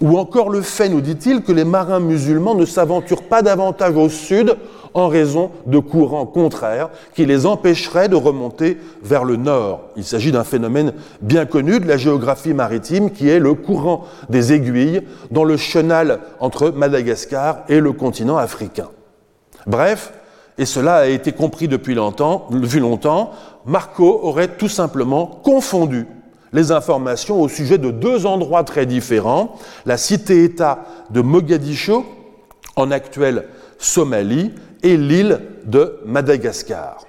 Ou encore le fait, nous dit-il, que les marins musulmans ne s'aventurent pas davantage au sud en raison de courants contraires qui les empêcheraient de remonter vers le nord. Il s'agit d'un phénomène bien connu de la géographie maritime qui est le courant des aiguilles dans le chenal entre Madagascar et le continent africain. Bref, et cela a été compris depuis longtemps, depuis longtemps, Marco aurait tout simplement confondu les informations au sujet de deux endroits très différents, la cité-État de Mogadiscio, en actuelle Somalie, et l'île de Madagascar.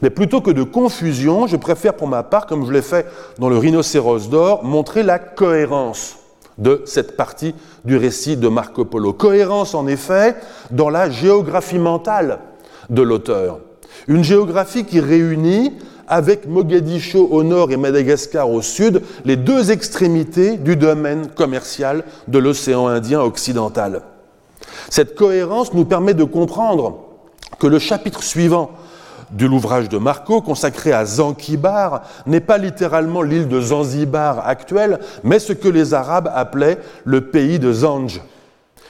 Mais plutôt que de confusion, je préfère pour ma part, comme je l'ai fait dans le rhinocéros d'or, montrer la cohérence de cette partie du récit de Marco Polo. Cohérence en effet dans la géographie mentale de l'auteur. Une géographie qui réunit avec Mogadiscio au nord et Madagascar au sud les deux extrémités du domaine commercial de l'océan Indien occidental. Cette cohérence nous permet de comprendre que le chapitre suivant de l'ouvrage de Marco, consacré à Zanzibar, n'est pas littéralement l'île de Zanzibar actuelle, mais ce que les Arabes appelaient le pays de Zanj,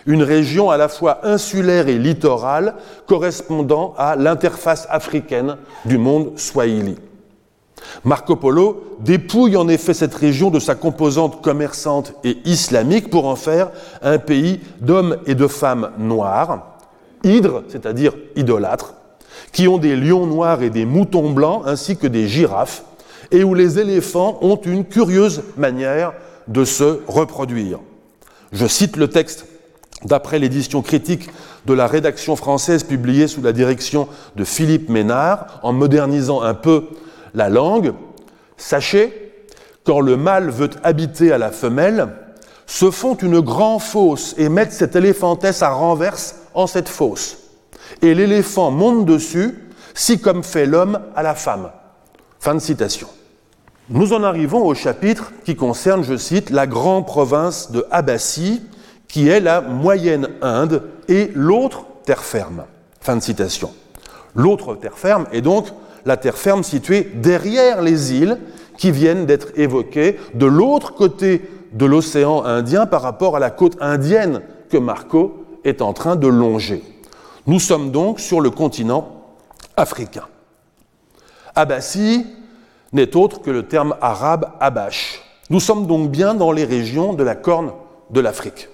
une région à la fois insulaire et littorale correspondant à l'interface africaine du monde swahili. Marco Polo dépouille en effet cette région de sa composante commerçante et islamique pour en faire un pays d'hommes et de femmes noirs, hydres, c'est-à-dire idolâtres, qui ont des lions noirs et des moutons blancs ainsi que des girafes, et où les éléphants ont une curieuse manière de se reproduire. Je cite le texte d'après l'édition critique de la rédaction française publiée sous la direction de Philippe Ménard, en modernisant un peu la langue, sachez, quand le mâle veut habiter à la femelle, se font une grande fosse et mettent cette éléphantesse à renverse en cette fosse. Et l'éléphant monte dessus, si comme fait l'homme à la femme. Fin de citation. Nous en arrivons au chapitre qui concerne, je cite, la grande province de Abassie, qui est la moyenne Inde, et l'autre terre ferme. Fin de citation. L'autre terre ferme est donc la terre ferme située derrière les îles qui viennent d'être évoquées de l'autre côté de l'océan Indien par rapport à la côte indienne que Marco est en train de longer. Nous sommes donc sur le continent africain. Abassi n'est autre que le terme arabe Abash. Nous sommes donc bien dans les régions de la corne de l'Afrique.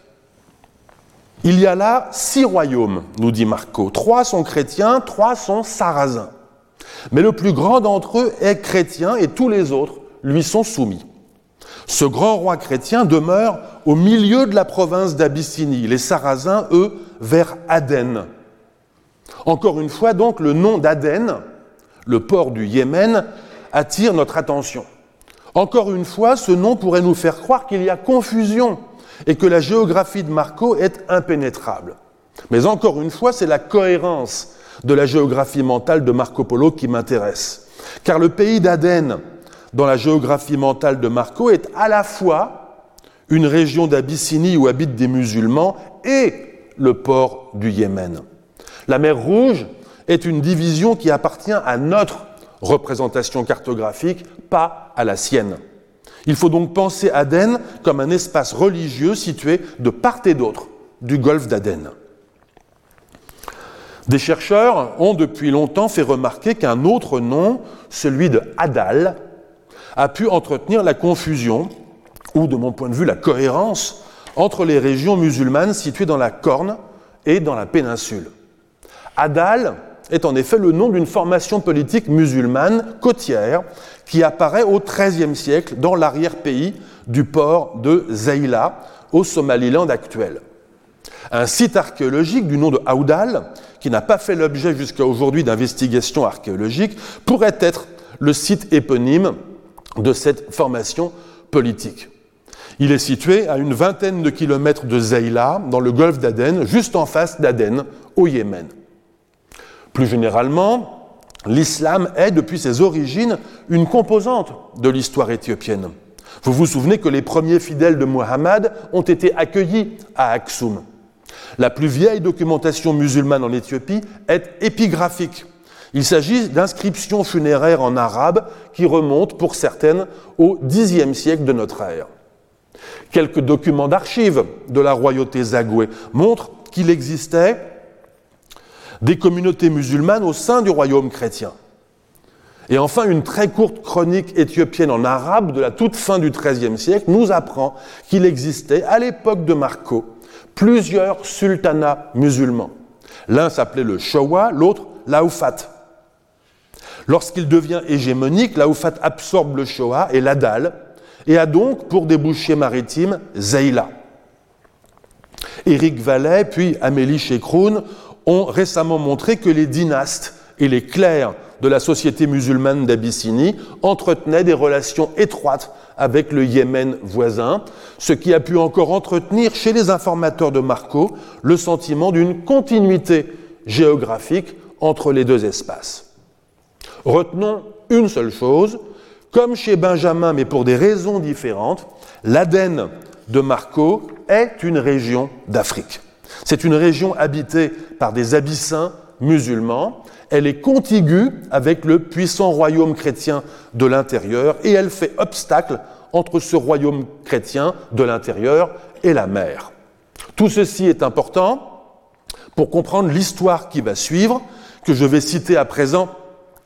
Il y a là six royaumes, nous dit Marco. Trois sont chrétiens, trois sont sarrasins. Mais le plus grand d'entre eux est chrétien et tous les autres lui sont soumis. Ce grand roi chrétien demeure au milieu de la province d'Abyssinie, les Sarrasins, eux, vers Aden. Encore une fois, donc, le nom d'Aden, le port du Yémen, attire notre attention. Encore une fois, ce nom pourrait nous faire croire qu'il y a confusion et que la géographie de Marco est impénétrable. Mais encore une fois, c'est la cohérence de la géographie mentale de Marco Polo qui m'intéresse. Car le pays d'Aden, dans la géographie mentale de Marco, est à la fois une région d'Abyssinie où habitent des musulmans et le port du Yémen. La mer Rouge est une division qui appartient à notre représentation cartographique, pas à la sienne. Il faut donc penser Aden comme un espace religieux situé de part et d'autre du golfe d'Aden. Des chercheurs ont depuis longtemps fait remarquer qu'un autre nom, celui de Adal, a pu entretenir la confusion, ou de mon point de vue la cohérence, entre les régions musulmanes situées dans la Corne et dans la péninsule. Adal est en effet le nom d'une formation politique musulmane côtière qui apparaît au XIIIe siècle dans l'arrière-pays du port de Zaïla, au Somaliland actuel. Un site archéologique du nom de Aoudal, qui n'a pas fait l'objet jusqu'à aujourd'hui d'investigations archéologiques, pourrait être le site éponyme de cette formation politique. Il est situé à une vingtaine de kilomètres de Zaïla, dans le golfe d'Aden, juste en face d'Aden, au Yémen. Plus généralement, l'islam est, depuis ses origines, une composante de l'histoire éthiopienne. Vous vous souvenez que les premiers fidèles de Muhammad ont été accueillis à Aksum. La plus vieille documentation musulmane en Éthiopie est épigraphique. Il s'agit d'inscriptions funéraires en arabe qui remontent pour certaines au Xe siècle de notre ère. Quelques documents d'archives de la royauté Zagoué montrent qu'il existait des communautés musulmanes au sein du royaume chrétien. Et enfin, une très courte chronique éthiopienne en arabe de la toute fin du XIIIe siècle nous apprend qu'il existait, à l'époque de Marco, plusieurs sultanats musulmans. L'un s'appelait le Showa, l'autre l'Aoufat. Lorsqu'il devient hégémonique, l'Aoufat absorbe le Showa et l'Adal, et a donc pour débouché maritime Zeila. Éric Vallet, puis Amélie Chekroun ont récemment montré que les dynastes et les clercs de la société musulmane d'Abyssinie entretenaient des relations étroites avec le Yémen voisin, ce qui a pu encore entretenir chez les informateurs de Marco le sentiment d'une continuité géographique entre les deux espaces. Retenons une seule chose, comme chez Benjamin, mais pour des raisons différentes, l'Aden de Marco est une région d'Afrique. C'est une région habitée par des abyssins musulmans. Elle est contiguë avec le puissant royaume chrétien de l'intérieur et elle fait obstacle entre ce royaume chrétien de l'intérieur et la mer. Tout ceci est important pour comprendre l'histoire qui va suivre, que je vais citer à présent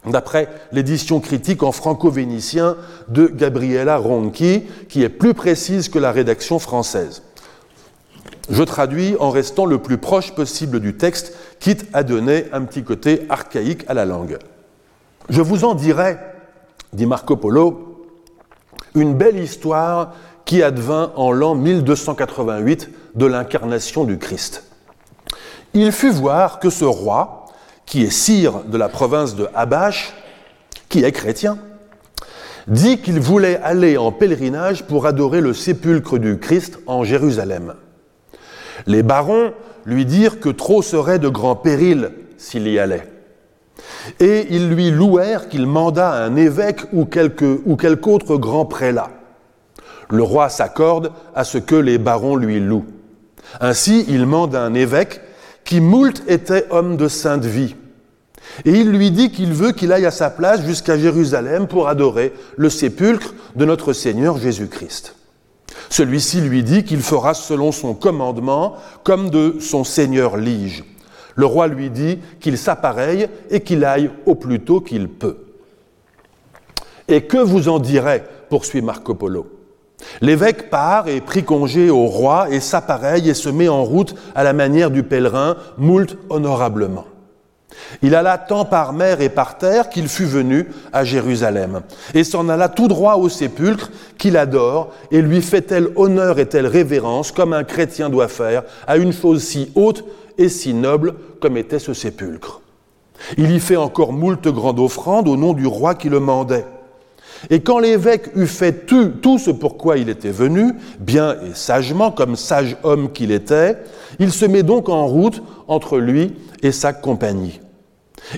d'après l'édition critique en franco-vénitien de Gabriela Ronchi, qui est plus précise que la rédaction française. Je traduis en restant le plus proche possible du texte, quitte à donner un petit côté archaïque à la langue. Je vous en dirai, dit Marco Polo, une belle histoire qui advint en l'an 1288 de l'incarnation du Christ. Il fut voir que ce roi, qui est sire de la province de Habash, qui est chrétien, dit qu'il voulait aller en pèlerinage pour adorer le sépulcre du Christ en Jérusalem. Les barons lui dirent que trop serait de grands périls s'il y allait. Et ils lui louèrent qu'il mandât un évêque ou quelque, ou quelque autre grand prélat. Le roi s'accorde à ce que les barons lui louent. Ainsi, il mande un évêque qui moult était homme de sainte vie. Et il lui dit qu'il veut qu'il aille à sa place jusqu'à Jérusalem pour adorer le sépulcre de notre Seigneur Jésus-Christ. Celui-ci lui dit qu'il fera selon son commandement, comme de son seigneur Lige. Le roi lui dit qu'il s'appareille et qu'il aille au plus tôt qu'il peut. Et que vous en direz poursuit Marco Polo. L'évêque part et prit congé au roi et s'appareille et se met en route à la manière du pèlerin, moult honorablement. Il alla tant par mer et par terre qu'il fut venu à Jérusalem, et s'en alla tout droit au sépulcre qu'il adore, et lui fait tel honneur et telle révérence comme un chrétien doit faire à une chose si haute et si noble comme était ce sépulcre. Il y fait encore moult grandes offrandes au nom du roi qui le mandait. Et quand l'évêque eut fait tout, ce pourquoi il était venu, bien et sagement, comme sage homme qu'il était, il se met donc en route entre lui et sa compagnie.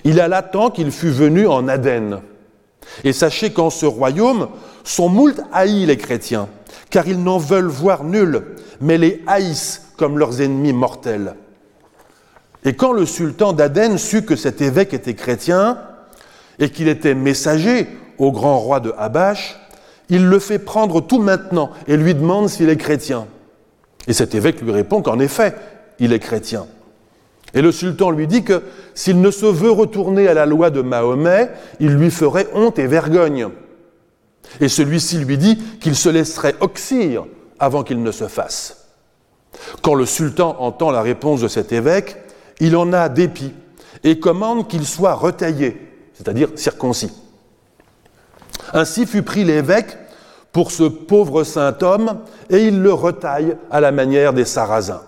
Il alla tant qu'il fut venu en Aden. Et sachez qu'en ce royaume sont moult haïs les chrétiens, car ils n'en veulent voir nul, mais les haïssent comme leurs ennemis mortels. Et quand le sultan d'Aden sut que cet évêque était chrétien et qu'il était messager au grand roi de Habash, il le fait prendre tout maintenant et lui demande s'il est chrétien. Et cet évêque lui répond qu'en effet, il est chrétien. Et le sultan lui dit que s'il ne se veut retourner à la loi de Mahomet, il lui ferait honte et vergogne. Et celui-ci lui dit qu'il se laisserait oxyre avant qu'il ne se fasse. Quand le sultan entend la réponse de cet évêque, il en a dépit et commande qu'il soit retaillé, c'est-à-dire circoncis. Ainsi fut pris l'évêque pour ce pauvre saint homme, et il le retaille à la manière des Sarrasins.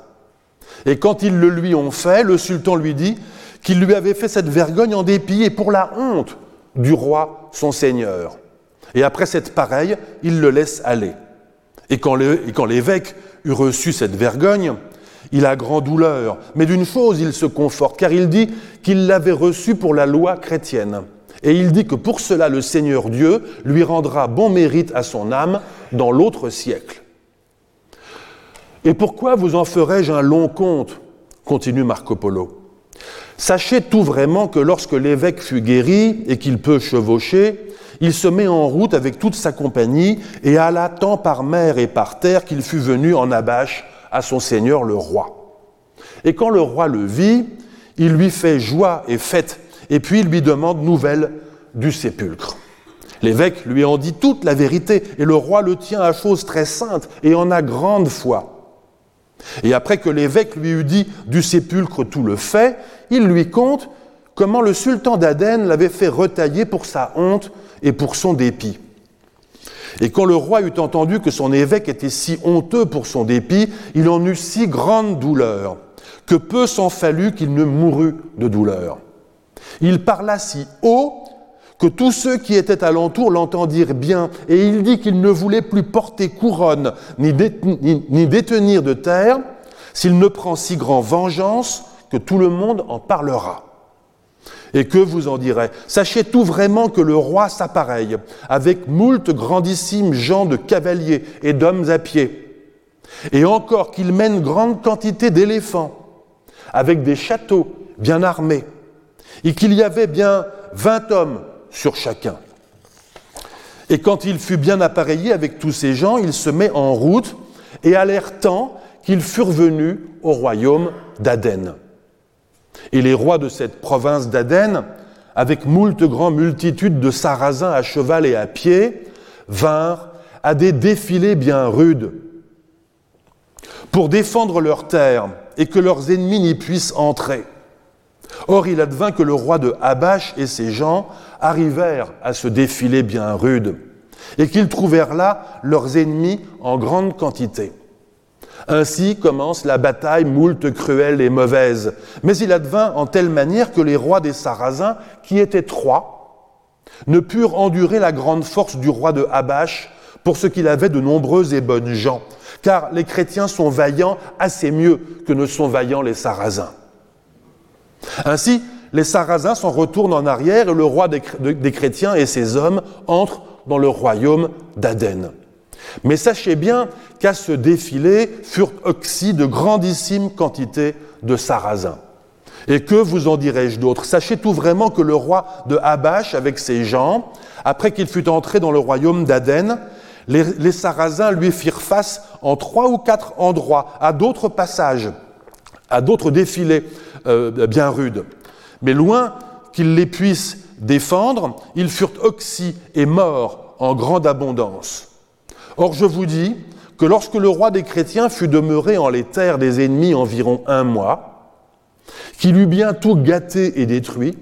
Et quand ils le lui ont fait, le sultan lui dit qu'il lui avait fait cette vergogne en dépit et pour la honte du roi son seigneur. Et après cette pareille, il le laisse aller. Et quand l'évêque eut reçu cette vergogne, il a grand douleur, mais d'une chose il se conforte, car il dit qu'il l'avait reçu pour la loi chrétienne. Et il dit que pour cela le Seigneur Dieu lui rendra bon mérite à son âme dans l'autre siècle. Et pourquoi vous en ferai-je un long compte continue Marco Polo. Sachez tout vraiment que lorsque l'évêque fut guéri et qu'il peut chevaucher, il se met en route avec toute sa compagnie et alla tant par mer et par terre qu'il fut venu en abache à son seigneur le roi. Et quand le roi le vit, il lui fait joie et fête et puis il lui demande nouvelle du sépulcre. L'évêque lui en dit toute la vérité, et le roi le tient à chose très sainte, et en a grande foi. Et après que l'évêque lui eut dit du sépulcre tout le fait, il lui conte comment le sultan d'Aden l'avait fait retailler pour sa honte et pour son dépit. Et quand le roi eut entendu que son évêque était si honteux pour son dépit, il en eut si grande douleur, que peu s'en fallut qu'il ne mourût de douleur. Il parla si haut que tous ceux qui étaient alentour l'entendirent bien, et il dit qu'il ne voulait plus porter couronne ni, détenir de terre s'il ne prend si grand vengeance que tout le monde en parlera. Et que vous en direz? Sachez tout vraiment que le roi s'appareille avec moult grandissimes gens de cavaliers et d'hommes à pied, et encore qu'il mène grande quantité d'éléphants, avec des châteaux bien armés, et qu'il y avait bien vingt hommes sur chacun. Et quand il fut bien appareillé avec tous ces gens, il se met en route et a l'air tant qu'ils furent venus au royaume d'Aden. Et les rois de cette province d'Aden, avec moult grandes multitudes de sarrasins à cheval et à pied, vinrent à des défilés bien rudes pour défendre leurs terres et que leurs ennemis n'y puissent entrer. Or, il advint que le roi de Habash et ses gens arrivèrent à ce défilé bien rude, et qu'ils trouvèrent là leurs ennemis en grande quantité. Ainsi commence la bataille moult cruelle et mauvaise. Mais il advint en telle manière que les rois des Sarrasins, qui étaient trois, ne purent endurer la grande force du roi de Habash pour ce qu'il avait de nombreux et bonnes gens, car les chrétiens sont vaillants assez mieux que ne sont vaillants les Sarrasins. Ainsi, les Sarrasins s'en retournent en arrière et le roi des, chrétiens et ses hommes entrent dans le royaume d'Aden. Mais sachez bien qu'à ce défilé furent oxy de grandissimes quantités de Sarrasins. Et que vous en dirai-je d'autre? Sachez tout vraiment que le roi de Habash, avec ses gens, après qu'il fut entré dans le royaume d'Aden, les, Sarrasins lui firent face en trois ou quatre endroits, à d'autres passages, à d'autres défilés euh, bien rudes. Mais loin qu'ils les puissent défendre, ils furent oxy et morts en grande abondance. Or je vous dis que lorsque le roi des chrétiens fut demeuré en les terres des ennemis environ un mois, qu'il eut bien tout gâté et détruit,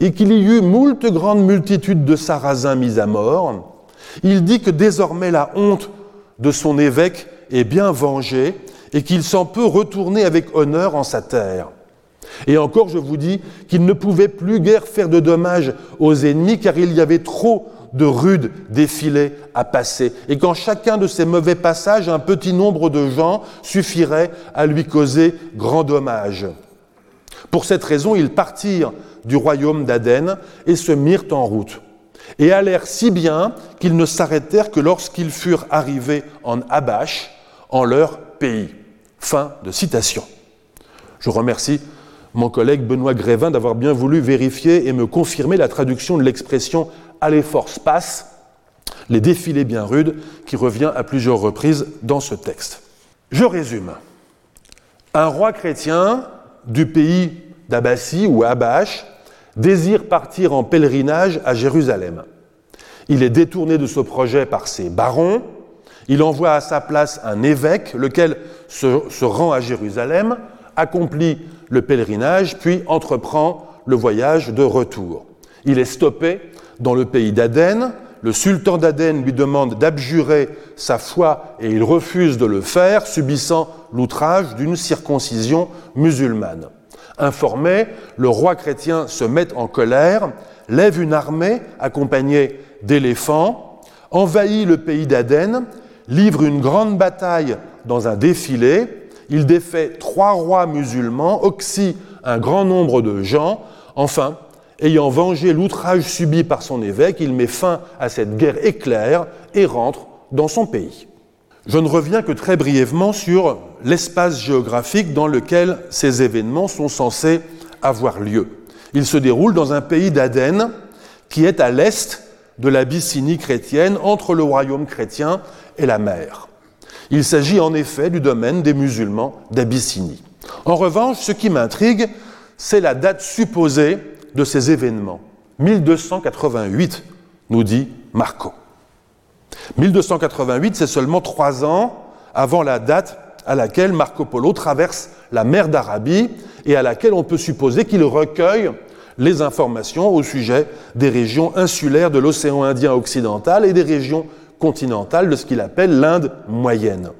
et qu'il y eut moult grandes multitudes de sarrasins mis à mort, il dit que désormais la honte de son évêque est bien vengée et qu'il s'en peut retourner avec honneur en sa terre. Et encore, je vous dis qu'il ne pouvait plus guère faire de dommages aux ennemis car il y avait trop de rudes défilés à passer et qu'en chacun de ces mauvais passages, un petit nombre de gens suffirait à lui causer grand dommage. Pour cette raison, ils partirent du royaume d'Aden et se mirent en route, et allèrent si bien qu'ils ne s'arrêtèrent que lorsqu'ils furent arrivés en Abash, en leur pays. Fin de citation. Je remercie mon collègue Benoît Grévin d'avoir bien voulu vérifier et me confirmer la traduction de l'expression Allez force passe, les défilés bien rudes, qui revient à plusieurs reprises dans ce texte. Je résume. Un roi chrétien du pays d'Abassie ou Abash désire partir en pèlerinage à Jérusalem. Il est détourné de ce projet par ses barons. Il envoie à sa place un évêque, lequel se rend à Jérusalem, accomplit le pèlerinage, puis entreprend le voyage de retour. Il est stoppé dans le pays d'Aden. Le sultan d'Aden lui demande d'abjurer sa foi et il refuse de le faire, subissant l'outrage d'une circoncision musulmane. Informé, le roi chrétien se met en colère, lève une armée accompagnée d'éléphants, envahit le pays d'Aden, livre une grande bataille dans un défilé, il défait trois rois musulmans, oxy un grand nombre de gens, enfin, ayant vengé l'outrage subi par son évêque, il met fin à cette guerre éclair et rentre dans son pays. Je ne reviens que très brièvement sur l'espace géographique dans lequel ces événements sont censés avoir lieu. Ils se déroulent dans un pays d'Aden qui est à l'est de l'Abyssinie chrétienne, entre le royaume chrétien et la mer. Il s'agit en effet du domaine des musulmans d'Abyssinie. En revanche, ce qui m'intrigue, c'est la date supposée de ces événements. 1288, nous dit Marco. 1288, c'est seulement trois ans avant la date à laquelle Marco Polo traverse la mer d'Arabie et à laquelle on peut supposer qu'il recueille les informations au sujet des régions insulaires de l'océan Indien occidental et des régions continentales de ce qu'il appelle l'Inde moyenne.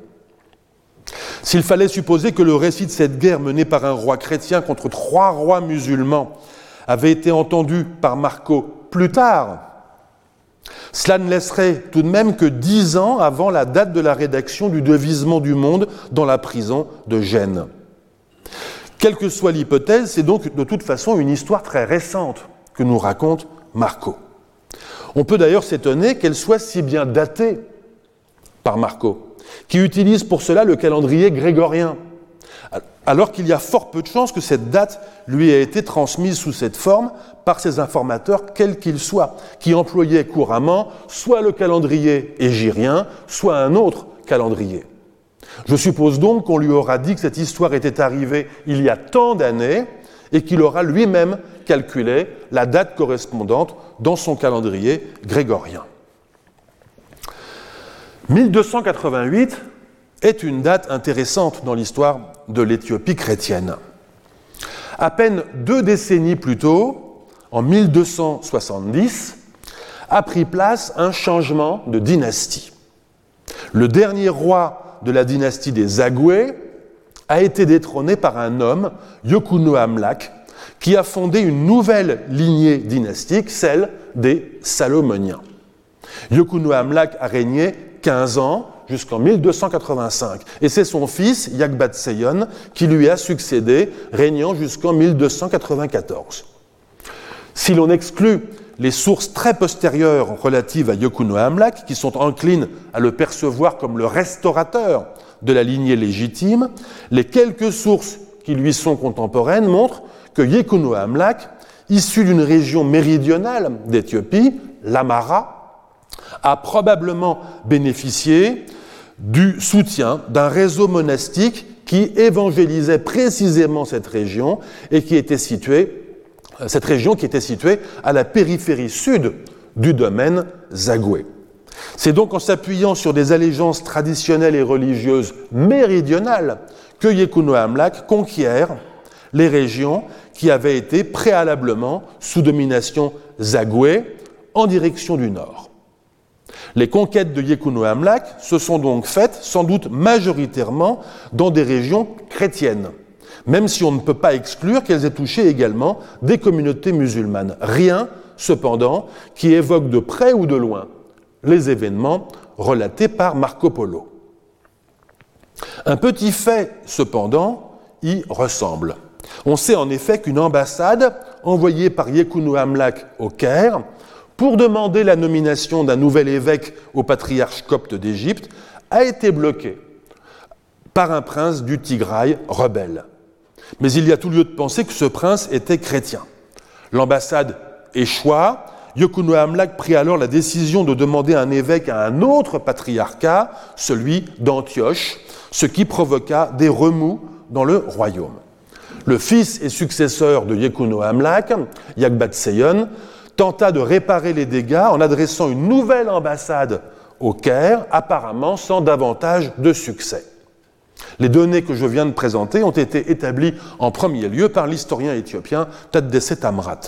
S'il fallait supposer que le récit de cette guerre menée par un roi chrétien contre trois rois musulmans avait été entendu par Marco plus tard, cela ne laisserait tout de même que dix ans avant la date de la rédaction du devisement du monde dans la prison de Gênes. Quelle que soit l'hypothèse, c'est donc de toute façon une histoire très récente que nous raconte Marco. On peut d'ailleurs s'étonner qu'elle soit si bien datée par Marco, qui utilise pour cela le calendrier grégorien, alors qu'il y a fort peu de chances que cette date lui ait été transmise sous cette forme par ses informateurs, quels qu'ils soient, qui employaient couramment soit le calendrier égyrien, soit un autre calendrier. Je suppose donc qu'on lui aura dit que cette histoire était arrivée il y a tant d'années et qu'il aura lui-même calculé la date correspondante dans son calendrier grégorien. 1288 est une date intéressante dans l'histoire de l'Éthiopie chrétienne. À peine deux décennies plus tôt, en 1270, a pris place un changement de dynastie. Le dernier roi de la dynastie des Zagoué a été détrôné par un homme, Yokuno Amlak, qui a fondé une nouvelle lignée dynastique, celle des Salomoniens. Yokuno Amlak a régné 15 ans jusqu'en 1285. Et c'est son fils, Yagbat Seyon, qui lui a succédé, régnant jusqu'en 1294. Si l'on exclut les sources très postérieures relatives à Yokuno Amlak, qui sont enclines à le percevoir comme le restaurateur de la lignée légitime, les quelques sources qui lui sont contemporaines montrent que Yekuno Amlak, issu d'une région méridionale d'Éthiopie, l'Amara, a probablement bénéficié du soutien d'un réseau monastique qui évangélisait précisément cette région et qui était située, cette région qui était située à la périphérie sud du domaine Zagoué. C'est donc en s'appuyant sur des allégeances traditionnelles et religieuses méridionales que Yekuno Amlak conquiert les régions qui avaient été préalablement sous domination zagoué en direction du nord. Les conquêtes de Yekuno Amlak se sont donc faites sans doute majoritairement dans des régions chrétiennes, même si on ne peut pas exclure qu'elles aient touché également des communautés musulmanes. Rien, cependant, qui évoque de près ou de loin les événements relatés par Marco Polo. Un petit fait, cependant, y ressemble. On sait en effet qu'une ambassade envoyée par Yekunu Amlak au Caire pour demander la nomination d'un nouvel évêque au patriarche copte d'Égypte a été bloquée par un prince du Tigraï rebelle. Mais il y a tout lieu de penser que ce prince était chrétien. L'ambassade échoua, Yekunu Amlak prit alors la décision de demander un évêque à un autre patriarcat, celui d'Antioche, ce qui provoqua des remous dans le royaume. Le fils et successeur de Yekuno Amlak, Yagbat Seyon, tenta de réparer les dégâts en adressant une nouvelle ambassade au Caire, apparemment sans davantage de succès. Les données que je viens de présenter ont été établies en premier lieu par l'historien éthiopien Taddeset Amrat.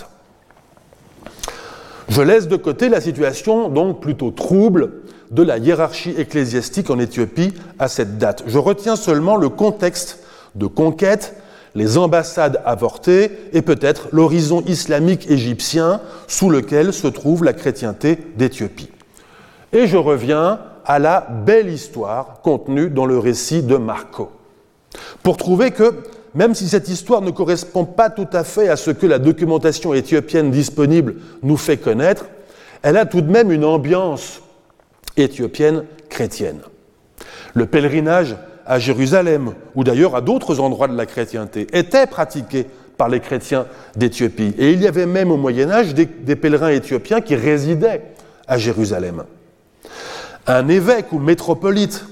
Je laisse de côté la situation donc plutôt trouble de la hiérarchie ecclésiastique en Éthiopie à cette date. Je retiens seulement le contexte de conquête, les ambassades avortées et peut-être l'horizon islamique égyptien sous lequel se trouve la chrétienté d'Éthiopie. Et je reviens à la belle histoire contenue dans le récit de Marco, pour trouver que même si cette histoire ne correspond pas tout à fait à ce que la documentation éthiopienne disponible nous fait connaître, elle a tout de même une ambiance éthiopienne chrétienne. Le pèlerinage à Jérusalem, ou d'ailleurs à d'autres endroits de la chrétienté, était pratiqué par les chrétiens d'Éthiopie. Et il y avait même au Moyen Âge des, pèlerins éthiopiens qui résidaient à Jérusalem. Un évêque ou métropolite,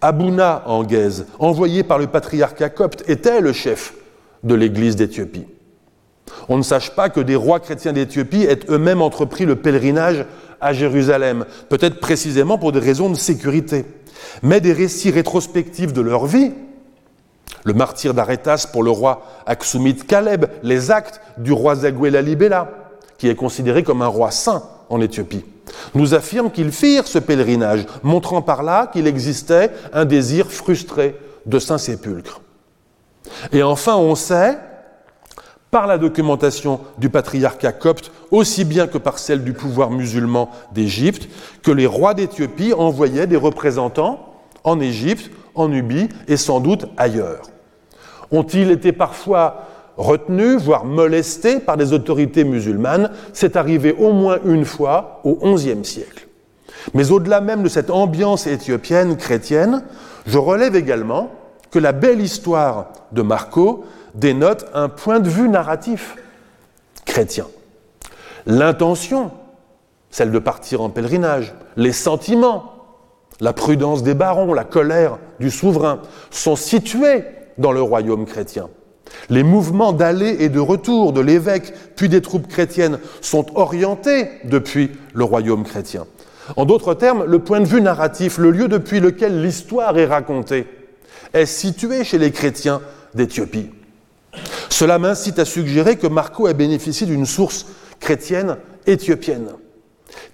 Abouna en Guèze, envoyé par le patriarcat copte, était le chef de l'Église d'Éthiopie. On ne sache pas que des rois chrétiens d'Éthiopie aient eux-mêmes entrepris le pèlerinage à Jérusalem, peut-être précisément pour des raisons de sécurité. Mais des récits rétrospectifs de leur vie, le martyr d'Arétas pour le roi Aksumite Kaleb, les actes du roi Zagwe Lalibela, qui est considéré comme un roi saint en Éthiopie, nous affirment qu'ils firent ce pèlerinage, montrant par là qu'il existait un désir frustré de Saint-Sépulcre. Et enfin, on sait par la documentation du patriarcat copte, aussi bien que par celle du pouvoir musulman d'Égypte, que les rois d'Éthiopie envoyaient des représentants en Égypte, en Nubie et sans doute ailleurs. Ont-ils été parfois retenus, voire molestés par des autorités musulmanes? C'est arrivé au moins une fois au XIe siècle. Mais au-delà même de cette ambiance éthiopienne chrétienne, je relève également que la belle histoire de Marco dénote un point de vue narratif chrétien. L'intention, celle de partir en pèlerinage, les sentiments, la prudence des barons, la colère du souverain, sont situés dans le royaume chrétien. Les mouvements d'aller et de retour de l'évêque puis des troupes chrétiennes sont orientés depuis le royaume chrétien. En d'autres termes, le point de vue narratif, le lieu depuis lequel l'histoire est racontée, est situé chez les chrétiens d'Éthiopie. Cela m'incite à suggérer que Marco a bénéficié d'une source chrétienne éthiopienne.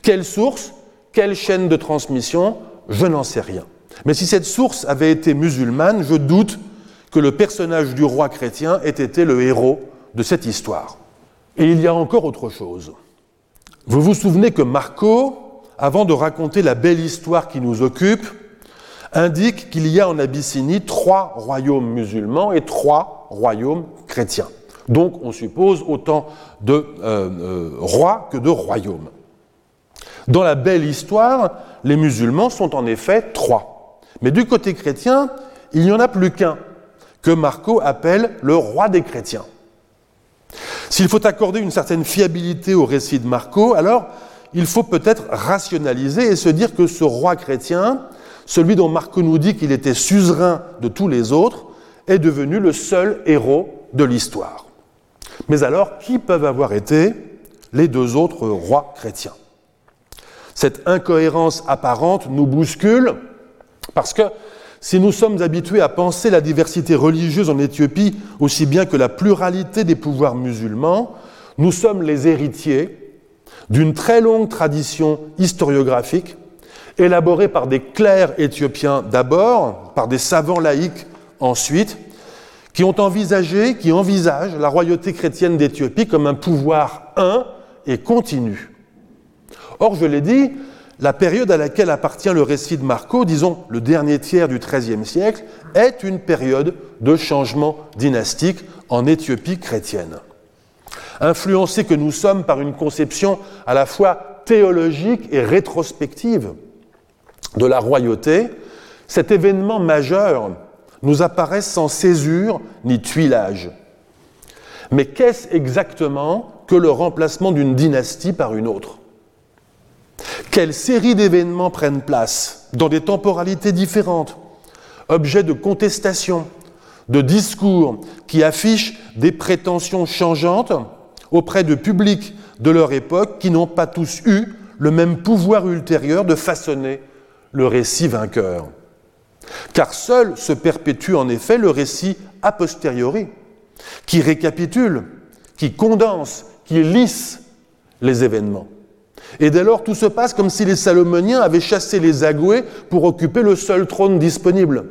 Quelle source? Quelle chaîne de transmission? Je n'en sais rien. Mais si cette source avait été musulmane, je doute que le personnage du roi chrétien ait été le héros de cette histoire. Et il y a encore autre chose. Vous vous souvenez que Marco, avant de raconter la belle histoire qui nous occupe, indique qu'il y a en Abyssinie trois royaumes musulmans et trois royaumes chrétiens. Donc on suppose autant de euh, euh, rois que de royaumes. Dans la belle histoire, les musulmans sont en effet trois. Mais du côté chrétien, il n'y en a plus qu'un, que Marco appelle le roi des chrétiens. S'il faut accorder une certaine fiabilité au récit de Marco, alors il faut peut-être rationaliser et se dire que ce roi chrétien, celui dont Marco nous dit qu'il était suzerain de tous les autres, est devenu le seul héros de l'histoire. Mais alors, qui peuvent avoir été les deux autres rois chrétiens? Cette incohérence apparente nous bouscule parce que si nous sommes habitués à penser la diversité religieuse en Éthiopie aussi bien que la pluralité des pouvoirs musulmans, nous sommes les héritiers d'une très longue tradition historiographique élaborée par des clercs éthiopiens d'abord, par des savants laïcs ensuite, qui ont envisagé, qui envisagent la royauté chrétienne d'Éthiopie comme un pouvoir un et continu. Or, je l'ai dit, la période à laquelle appartient le récit de Marco, disons le dernier tiers du XIIIe siècle, est une période de changement dynastique en Éthiopie chrétienne. Influencés que nous sommes par une conception à la fois théologique et rétrospective de la royauté, cet événement majeur nous apparaît sans césure ni tuilage. Mais qu'est-ce exactement que le remplacement d'une dynastie par une autre? Quelle série d'événements prennent place dans des temporalités différentes, objets de contestation, de discours qui affichent des prétentions changeantes auprès de publics de leur époque qui n'ont pas tous eu le même pouvoir ultérieur de façonner le récit vainqueur. Car seul se perpétue en effet le récit a posteriori, qui récapitule, qui condense, qui lisse les événements. Et dès lors, tout se passe comme si les Salomoniens avaient chassé les Agoués pour occuper le seul trône disponible.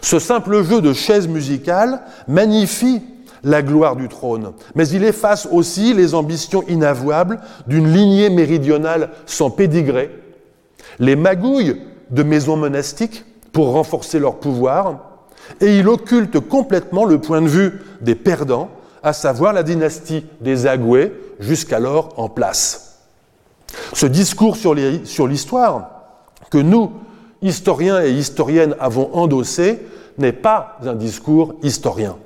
Ce simple jeu de chaises musicales magnifie la gloire du trône, mais il efface aussi les ambitions inavouables d'une lignée méridionale sans pédigré, les magouilles de maisons monastiques pour renforcer leur pouvoir, et il occulte complètement le point de vue des perdants, à savoir la dynastie des Agoués, jusqu'alors en place. Ce discours sur l'histoire, que nous, historiens et historiennes, avons endossé, n'est pas un discours historien.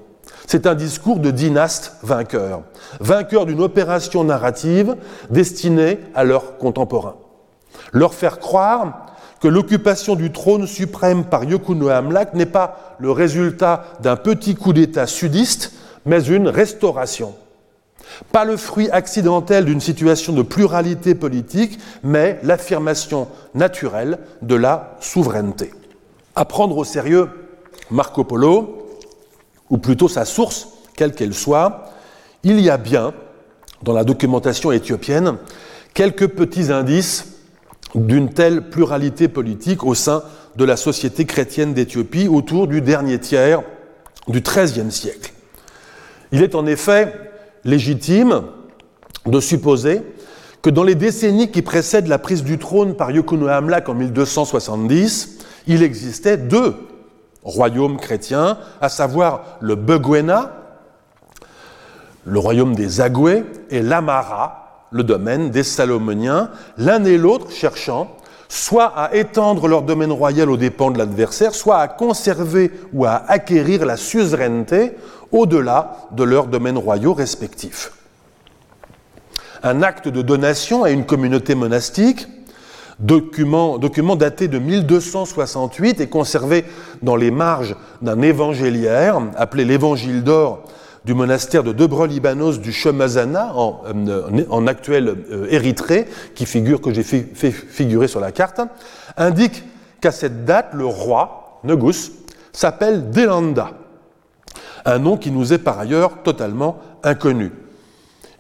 C'est un discours de dynaste vainqueur, vainqueur d'une opération narrative destinée à leurs contemporains. Leur faire croire que l'occupation du trône suprême par Yokuno Amlak n'est pas le résultat d'un petit coup d'État sudiste, mais une restauration. Pas le fruit accidentel d'une situation de pluralité politique, mais l'affirmation naturelle de la souveraineté. À prendre au sérieux Marco Polo, ou plutôt sa source, quelle qu'elle soit, il y a bien, dans la documentation éthiopienne, quelques petits indices d'une telle pluralité politique au sein de la société chrétienne d'Éthiopie autour du dernier tiers du XIIIe siècle. Il est en effet légitime de supposer que dans les décennies qui précèdent la prise du trône par Yokuno Amlak en 1270, il existait deux royaumes chrétiens, à savoir le Beguena, le royaume des Agoués, et l'Amara, le domaine des Salomoniens, l'un et l'autre cherchant soit à étendre leur domaine royal aux dépens de l'adversaire, soit à conserver ou à acquérir la suzeraineté au-delà de leurs domaines royaux respectifs. Un acte de donation à une communauté monastique, document, daté de 1268 et conservé dans les marges d'un évangéliaire appelé l'Évangile d'or du monastère de Debre-Libanos du Shemazana en, euh, actuelle euh, Érythrée, qui figure, que j'ai fait figurer sur la carte, indique qu'à cette date, le roi, Negus, s'appelle Delanda, un nom qui nous est par ailleurs totalement inconnu.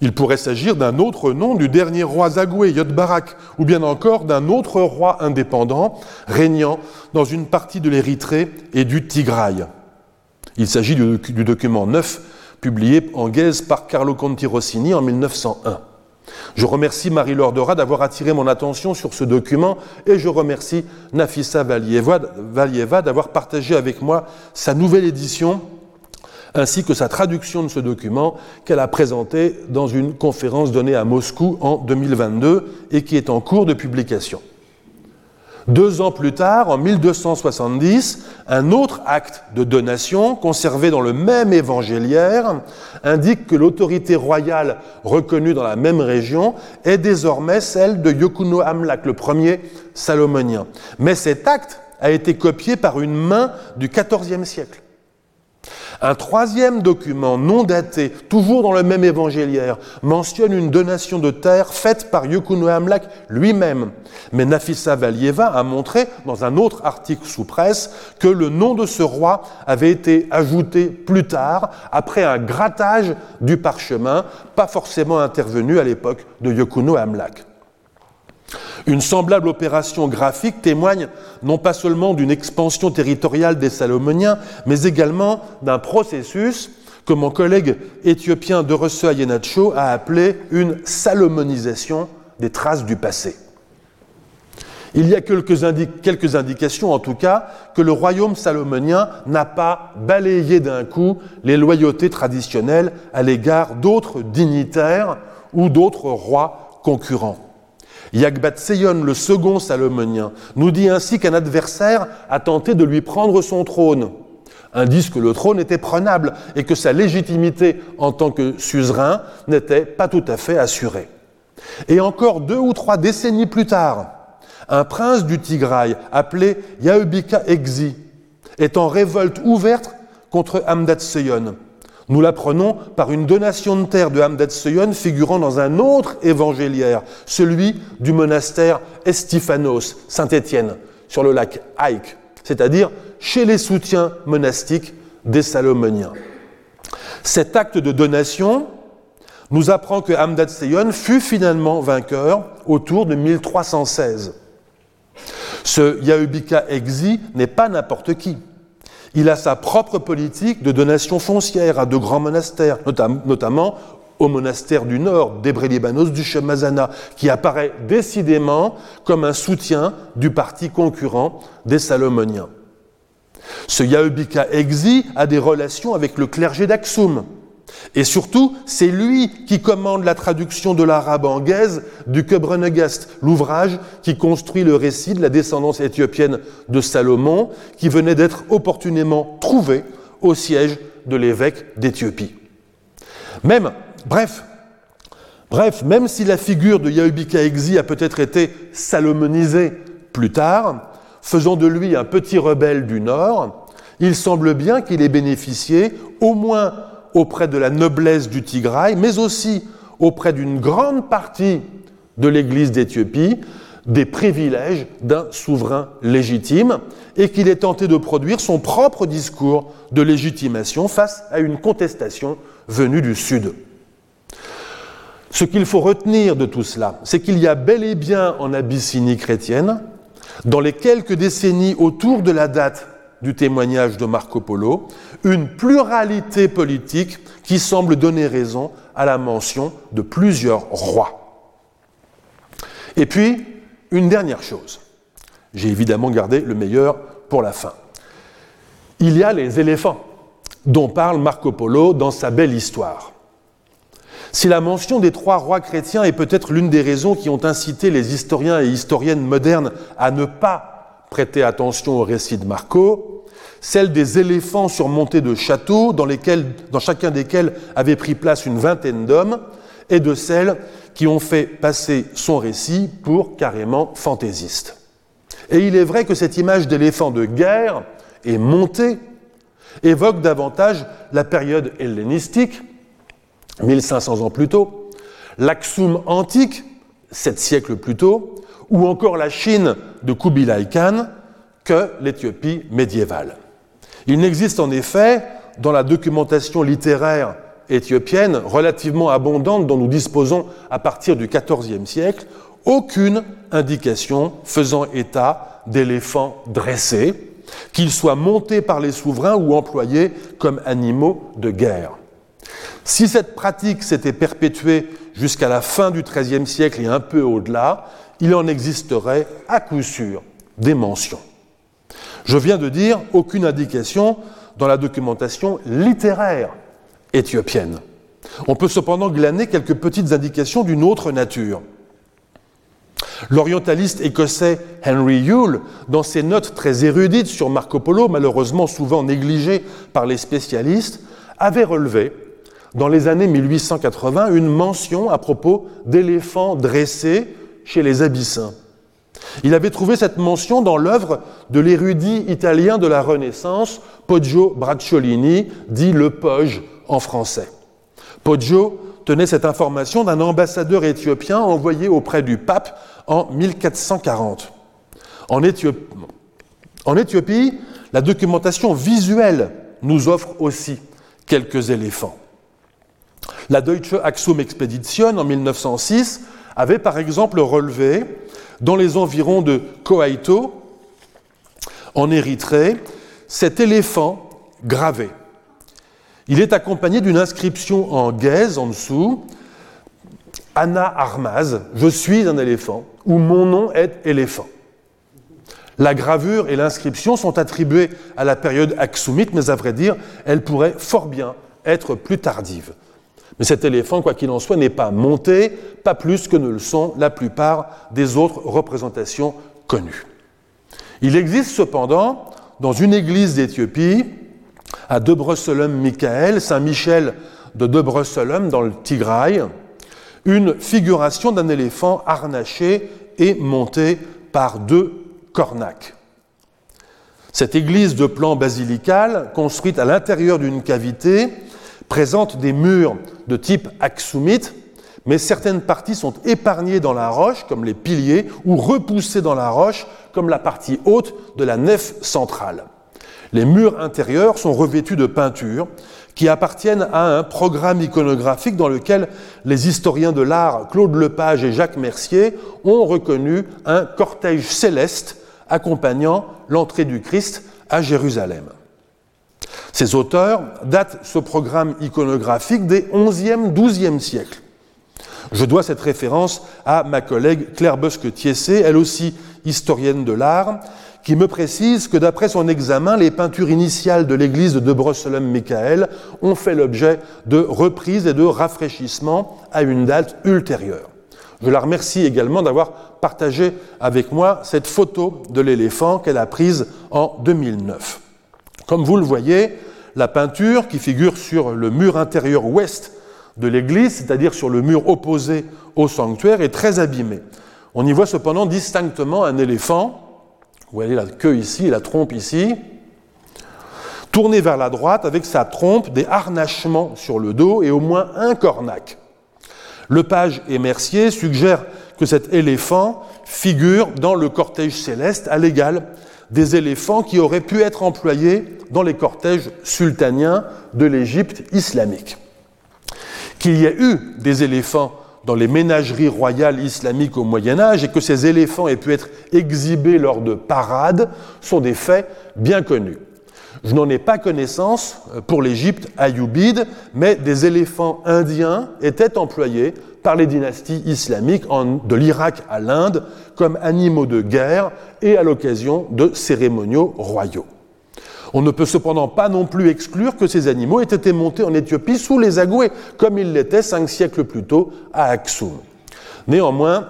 Il pourrait s'agir d'un autre nom du dernier roi Zagoué, Yodbarak, ou bien encore d'un autre roi indépendant régnant dans une partie de l'Érythrée et du Tigraï. Il s'agit du document 9 publié en Guèze par Carlo Conti Rossini en 1901. Je remercie Marie-Laure d'avoir attiré mon attention sur ce document et je remercie Nafissa Valieva d'avoir partagé avec moi sa nouvelle édition ainsi que sa traduction de ce document qu'elle a présenté dans une conférence donnée à Moscou en 2022 et qui est en cours de publication. Deux ans plus tard, en 1270, un autre acte de donation, conservé dans le même évangéliaire, indique que l'autorité royale reconnue dans la même région est désormais celle de Yokuno Amlak, le premier salomonien. Mais cet acte a été copié par une main du XIVe siècle. Un troisième document non daté, toujours dans le même évangéliaire, mentionne une donation de terre faite par Yekuno Amlak lui-même. Mais Nafissa Valieva a montré, dans un autre article sous presse, que le nom de ce roi avait été ajouté plus tard, après un grattage du parchemin, pas forcément intervenu à l'époque de Yekuno Amlak. Une semblable opération graphique témoigne non pas seulement d'une expansion territoriale des Salomoniens, mais également d'un processus que mon collègue éthiopien Dorose Ayenacho a appelé une salomonisation des traces du passé. Il y a quelques, indications, en tout cas, que le royaume salomonien n'a pas balayé d'un coup les loyautés traditionnelles à l'égard d'autres dignitaires ou d'autres rois concurrents. Yagbat-Seyon, le second salomonien, nous dit ainsi qu'un adversaire a tenté de lui prendre son trône, indice que le trône était prenable et que sa légitimité en tant que suzerain n'était pas tout à fait assurée. Et encore deux ou trois décennies plus tard, un prince du Tigraï appelé Yaubika Exi est en révolte ouverte contre Amdat Seyon nous l'apprenons par une donation de terre de Hamdat Seyon figurant dans un autre évangéliaire, celui du monastère Estifanos, Saint-Étienne, sur le lac Haïk, c'est-à-dire chez les soutiens monastiques des Salomoniens. Cet acte de donation nous apprend que Hamdat Seyon fut finalement vainqueur autour de 1316. Ce Yaubika Exi n'est pas n'importe qui. Il a sa propre politique de donation foncière à de grands monastères, notamment au monastère du Nord, d'Ebre-Libanos du Shemazana, qui apparaît décidément comme un soutien du parti concurrent des Salomoniens. Ce Yaubika Exi a des relations avec le clergé d'Aksum, et surtout, c'est lui qui commande la traduction de l'arabe guèze du Kebrenegest, l'ouvrage qui construit le récit de la descendance éthiopienne de Salomon, qui venait d'être opportunément trouvé au siège de l'évêque d'Éthiopie. Même, bref, bref, même si la figure de Yaubika Exi a peut-être été salomonisée plus tard, faisant de lui un petit rebelle du Nord, il semble bien qu'il ait bénéficié au moins auprès de la noblesse du Tigray, mais aussi auprès d'une grande partie de l'Église d'Éthiopie, des privilèges d'un souverain légitime, et qu'il est tenté de produire son propre discours de légitimation face à une contestation venue du Sud. Ce qu'il faut retenir de tout cela, c'est qu'il y a bel et bien en Abyssinie chrétienne, dans les quelques décennies autour de la date du témoignage de Marco Polo, une pluralité politique qui semble donner raison à la mention de plusieurs rois. Et puis, une dernière chose. J'ai évidemment gardé le meilleur pour la fin. Il y a les éléphants dont parle Marco Polo dans sa belle histoire. Si la mention des trois rois chrétiens est peut-être l'une des raisons qui ont incité les historiens et historiennes modernes à ne pas prêtez attention au récit de Marco, celle des éléphants surmontés de châteaux dans, chacun desquels avait pris place une vingtaine d'hommes, et de celles qui ont fait passer son récit pour carrément fantaisiste. Et il est vrai que cette image d'éléphant de guerre et montée évoque davantage la période hellénistique, 1500 ans plus tôt, l'Aksum antique, sept siècles plus tôt, ou encore la Chine de Kubilai Khan que l'Éthiopie médiévale. Il n'existe en effet, dans la documentation littéraire éthiopienne, relativement abondante dont nous disposons à partir du XIVe siècle, aucune indication faisant état d'éléphants dressés, qu'ils soient montés par les souverains ou employés comme animaux de guerre. Si cette pratique s'était perpétuée jusqu'à la fin du XIIIe siècle et un peu au-delà, il en existerait à coup sûr des mentions. Je viens de dire aucune indication dans la documentation littéraire éthiopienne. On peut cependant glaner quelques petites indications d'une autre nature. L'orientaliste écossais Henry Yule, dans ses notes très érudites sur Marco Polo, malheureusement souvent négligées par les spécialistes, avait relevé, dans les années 1880, une mention à propos d'éléphants dressés chez les Abyssins. Il avait trouvé cette mention dans l'œuvre de l'érudit italien de la Renaissance, Poggio Bracciolini, dit le Poge en français. Poggio tenait cette information d'un ambassadeur éthiopien envoyé auprès du pape en 1440. En en Éthiopie la documentation visuelle nous offre aussi quelques éléphants. La Deutsche Axum Expedition en 1906 avait par exemple relevé dans les environs de Koaito, en Érythrée, cet éléphant gravé. Il est accompagné d'une inscription en gaze en dessous Anna Armaz, je suis un éléphant, ou mon nom est éléphant. La gravure et l'inscription sont attribuées à la période axumite, mais à vrai dire, elles pourraient fort bien être plus tardives. Mais cet éléphant, quoi qu'il en soit, n'est pas monté, pas plus que ne le sont la plupart des autres représentations connues. Il existe cependant, dans une église d'Éthiopie, à Debrecen Michael, Saint-Michel de Debrecen dans le Tigray, une figuration d'un éléphant harnaché et monté par deux cornacs. Cette église de plan basilical, construite à l'intérieur d'une cavité, présente des murs de type axumite, mais certaines parties sont épargnées dans la roche, comme les piliers, ou repoussées dans la roche, comme la partie haute de la nef centrale. Les murs intérieurs sont revêtus de peintures qui appartiennent à un programme iconographique dans lequel les historiens de l'art Claude Lepage et Jacques Mercier ont reconnu un cortège céleste accompagnant l'entrée du Christ à Jérusalem. Ces auteurs datent ce programme iconographique des 11e, 12e siècles. Je dois cette référence à ma collègue Claire Bosque-Tiessé, elle aussi historienne de l'art, qui me précise que d'après son examen, les peintures initiales de l'église de Debrecen Michael ont fait l'objet de reprises et de rafraîchissements à une date ultérieure. Je la remercie également d'avoir partagé avec moi cette photo de l'éléphant qu'elle a prise en 2009. Comme vous le voyez, la peinture qui figure sur le mur intérieur ouest de l'église, c'est-à-dire sur le mur opposé au sanctuaire, est très abîmée. On y voit cependant distinctement un éléphant, vous voyez la queue ici et la trompe ici, tourné vers la droite avec sa trompe, des harnachements sur le dos et au moins un cornac. Lepage et Mercier suggèrent que cet éléphant figure dans le cortège céleste à l'égal des éléphants qui auraient pu être employés dans les cortèges sultaniens de l'Égypte islamique. Qu'il y ait eu des éléphants dans les ménageries royales islamiques au Moyen Âge et que ces éléphants aient pu être exhibés lors de parades sont des faits bien connus. Je n'en ai pas connaissance pour l'Égypte ayoubide, mais des éléphants indiens étaient employés par les dynasties islamiques de l'Irak à l'Inde comme animaux de guerre et à l'occasion de cérémoniaux royaux. On ne peut cependant pas non plus exclure que ces animaux aient été montés en Éthiopie sous les Agoués, comme ils l'étaient cinq siècles plus tôt à Aksum. Néanmoins,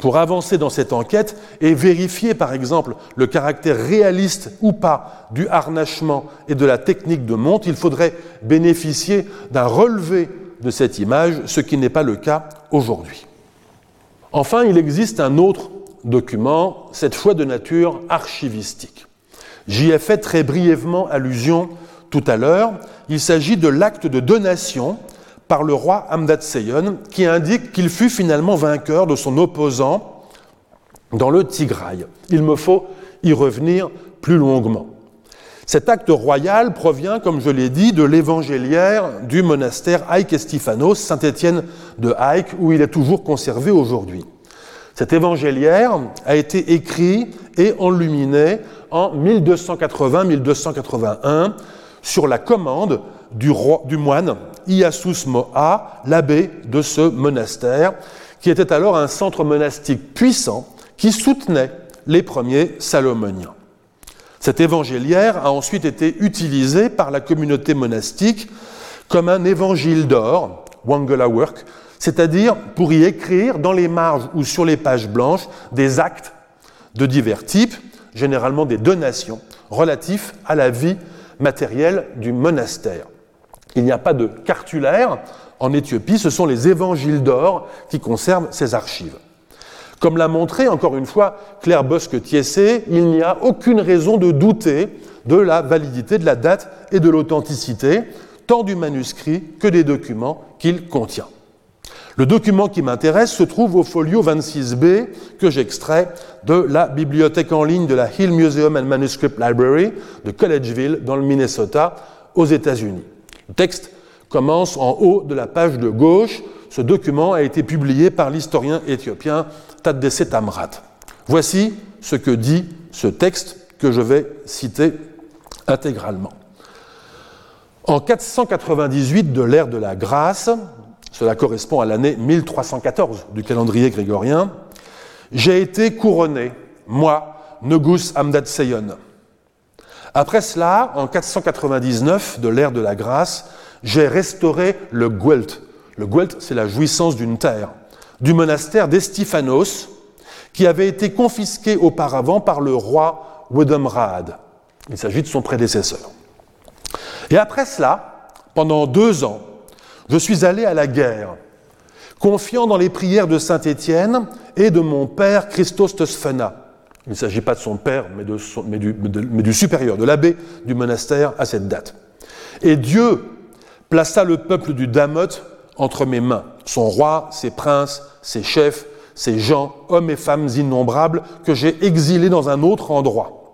pour avancer dans cette enquête et vérifier par exemple le caractère réaliste ou pas du harnachement et de la technique de monte, il faudrait bénéficier d'un relevé de cette image, ce qui n'est pas le cas aujourd'hui. Enfin, il existe un autre document, cette fois de nature archivistique. J'y ai fait très brièvement allusion tout à l'heure. Il s'agit de l'acte de donation par le roi Hamdat Seyon, qui indique qu'il fut finalement vainqueur de son opposant dans le Tigray. Il me faut y revenir plus longuement. Cet acte royal provient, comme je l'ai dit, de l'évangéliaire du monastère Haïk Estiphanos, Saint-Étienne de Haïk, où il est toujours conservé aujourd'hui. Cet évangéliaire a été écrit et enluminé en 1280-1281 sur la commande du, du moine Iasus Moa, l'abbé de ce monastère, qui était alors un centre monastique puissant qui soutenait les premiers salomoniens. Cet évangéliaire a ensuite été utilisé par la communauté monastique comme un évangile d'or, Wangela Work, c'est-à-dire pour y écrire dans les marges ou sur les pages blanches des actes de divers types, généralement des donations, relatifs à la vie matérielle du monastère. Il n'y a pas de cartulaire en Éthiopie, ce sont les évangiles d'or qui conservent ces archives. Comme l'a montré encore une fois Claire Bosque-Tiessé, il n'y a aucune raison de douter de la validité de la date et de l'authenticité, tant du manuscrit que des documents qu'il contient. Le document qui m'intéresse se trouve au folio 26b que j'extrais de la bibliothèque en ligne de la Hill Museum and Manuscript Library de Collegeville dans le Minnesota aux États-Unis. Le texte commence en haut de la page de gauche. Ce document a été publié par l'historien éthiopien Tadesse Tamrat. Voici ce que dit ce texte que je vais citer intégralement. En 498 de l'ère de la grâce, cela correspond à l'année 1314 du calendrier grégorien, j'ai été couronné, moi, Negus Amdad Seyon. Après cela, en 499 de l'ère de la grâce, j'ai restauré le Guelt. Le Guelt, c'est la jouissance d'une terre, du monastère d'Estiphanos, qui avait été confisqué auparavant par le roi Wedemrad. Il s'agit de son prédécesseur. Et après cela, pendant deux ans, je suis allé à la guerre, confiant dans les prières de Saint Étienne et de mon père Christos Tesphena. Il ne s'agit pas de son père, mais, du, mais du supérieur, de l'abbé du monastère à cette date. Et Dieu plaça le peuple du Damoth entre mes mains, son roi, ses princes, ses chefs, ses gens, hommes et femmes innombrables, que j'ai exilés dans un autre endroit.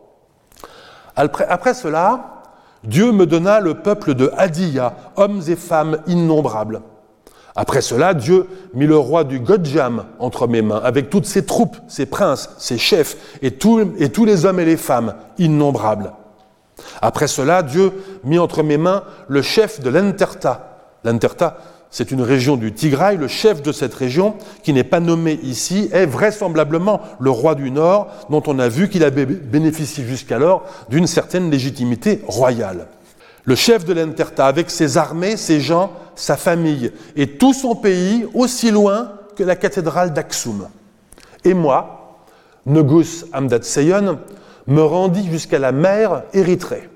Après, cela, Dieu me donna le peuple de Hadia, hommes et femmes innombrables. Après cela, Dieu mit le roi du Godjam entre mes mains, avec toutes ses troupes, ses princes, ses chefs, et, et tous les hommes et les femmes innombrables. Après cela, Dieu mit entre mes mains le chef de l'Enterta. L'Enterta, c'est une région du Tigray. Le chef de cette région, qui n'est pas nommé ici, est vraisemblablement le roi du Nord, dont on a vu qu'il avait bénéficié jusqu'alors d'une certaine légitimité royale. Le chef de l'Enterta, avec ses armées, ses gens, sa famille et tout son pays, aussi loin que la cathédrale d'Aksum. Et moi, Negus Amdat Seyon, me rendis jusqu'à la mer Érythrée.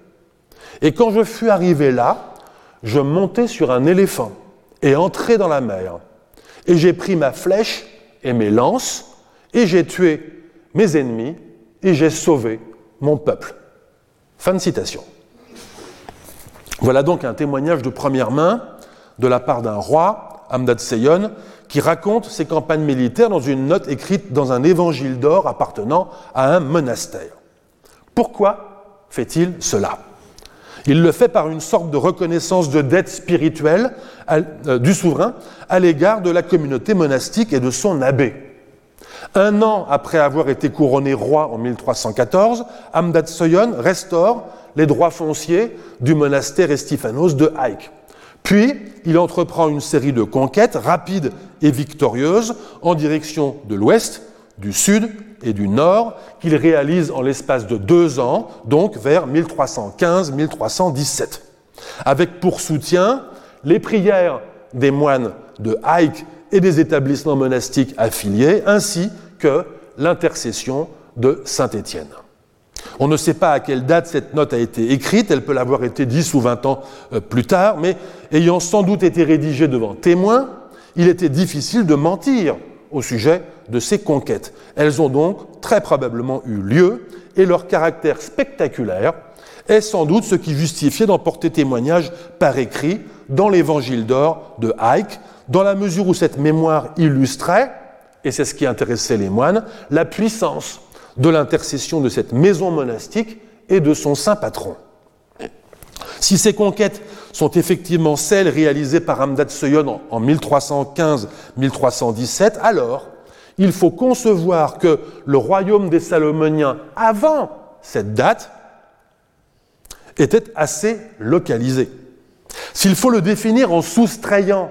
Et quand je fus arrivé là, je montai sur un éléphant et entrai dans la mer. Et j'ai pris ma flèche et mes lances, et j'ai tué mes ennemis, et j'ai sauvé mon peuple. Fin de citation. Voilà donc un témoignage de première main de la part d'un roi, Amdad Seyon, qui raconte ses campagnes militaires dans une note écrite dans un évangile d'or appartenant à un monastère. Pourquoi fait-il cela? Il le fait par une sorte de reconnaissance de dette spirituelle euh, du souverain à l'égard de la communauté monastique et de son abbé. Un an après avoir été couronné roi en 1314, Amdad Soyon restaure les droits fonciers du monastère Estiphanos de Haïk. Puis, il entreprend une série de conquêtes rapides et victorieuses en direction de l'ouest, du sud et du nord qu'il réalise en l'espace de deux ans, donc vers 1315-1317, avec pour soutien les prières des moines de Haïk et des établissements monastiques affiliés, ainsi que l'intercession de Saint Étienne. On ne sait pas à quelle date cette note a été écrite, elle peut l'avoir été 10 ou 20 ans euh, plus tard, mais ayant sans doute été rédigée devant témoins, il était difficile de mentir au sujet de ces conquêtes. Elles ont donc très probablement eu lieu et leur caractère spectaculaire est sans doute ce qui justifiait d'en porter témoignage par écrit dans l'évangile d'or de Haïk, dans la mesure où cette mémoire illustrait, et c'est ce qui intéressait les moines, la puissance de l'intercession de cette maison monastique et de son saint patron. Si ces conquêtes sont effectivement celles réalisées par Amdad Seyon en 1315-1317, alors il faut concevoir que le royaume des Salomoniens, avant cette date, était assez localisé. S'il faut le définir en soustrayant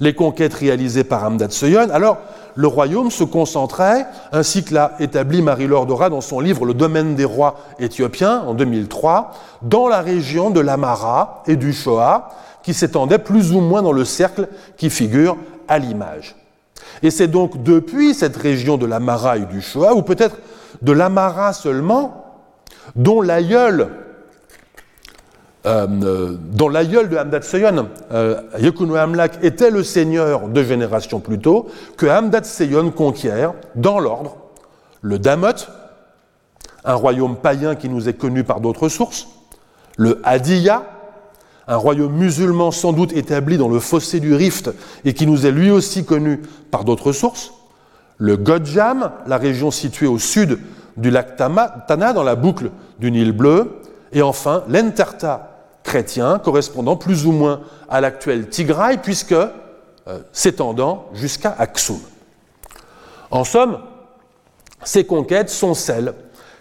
les conquêtes réalisées par Amdad Seyon, alors le royaume se concentrait, ainsi que l'a établi Marie-Laure Dora dans son livre Le domaine des rois éthiopiens en 2003, dans la région de l'Amara et du Shoah, qui s'étendait plus ou moins dans le cercle qui figure à l'image. Et c'est donc depuis cette région de l'Amara et du Shoah, ou peut-être de l'Amara seulement, dont l'aïeul euh, dont l'aïeul de Hamdat Seyon, euh, Amlak, était le seigneur deux générations plus tôt, que Hamdat Seyon conquiert, dans l'ordre, le Damot, un royaume païen qui nous est connu par d'autres sources, le Hadiya, un royaume musulman sans doute établi dans le fossé du Rift et qui nous est lui aussi connu par d'autres sources, le Godjam, la région située au sud du lac Tana, dans la boucle du Nil bleu, et enfin l'Enterta chrétien, correspondant plus ou moins à l'actuel Tigray, puisque euh, s'étendant jusqu'à Aksum. En somme, ces conquêtes sont celles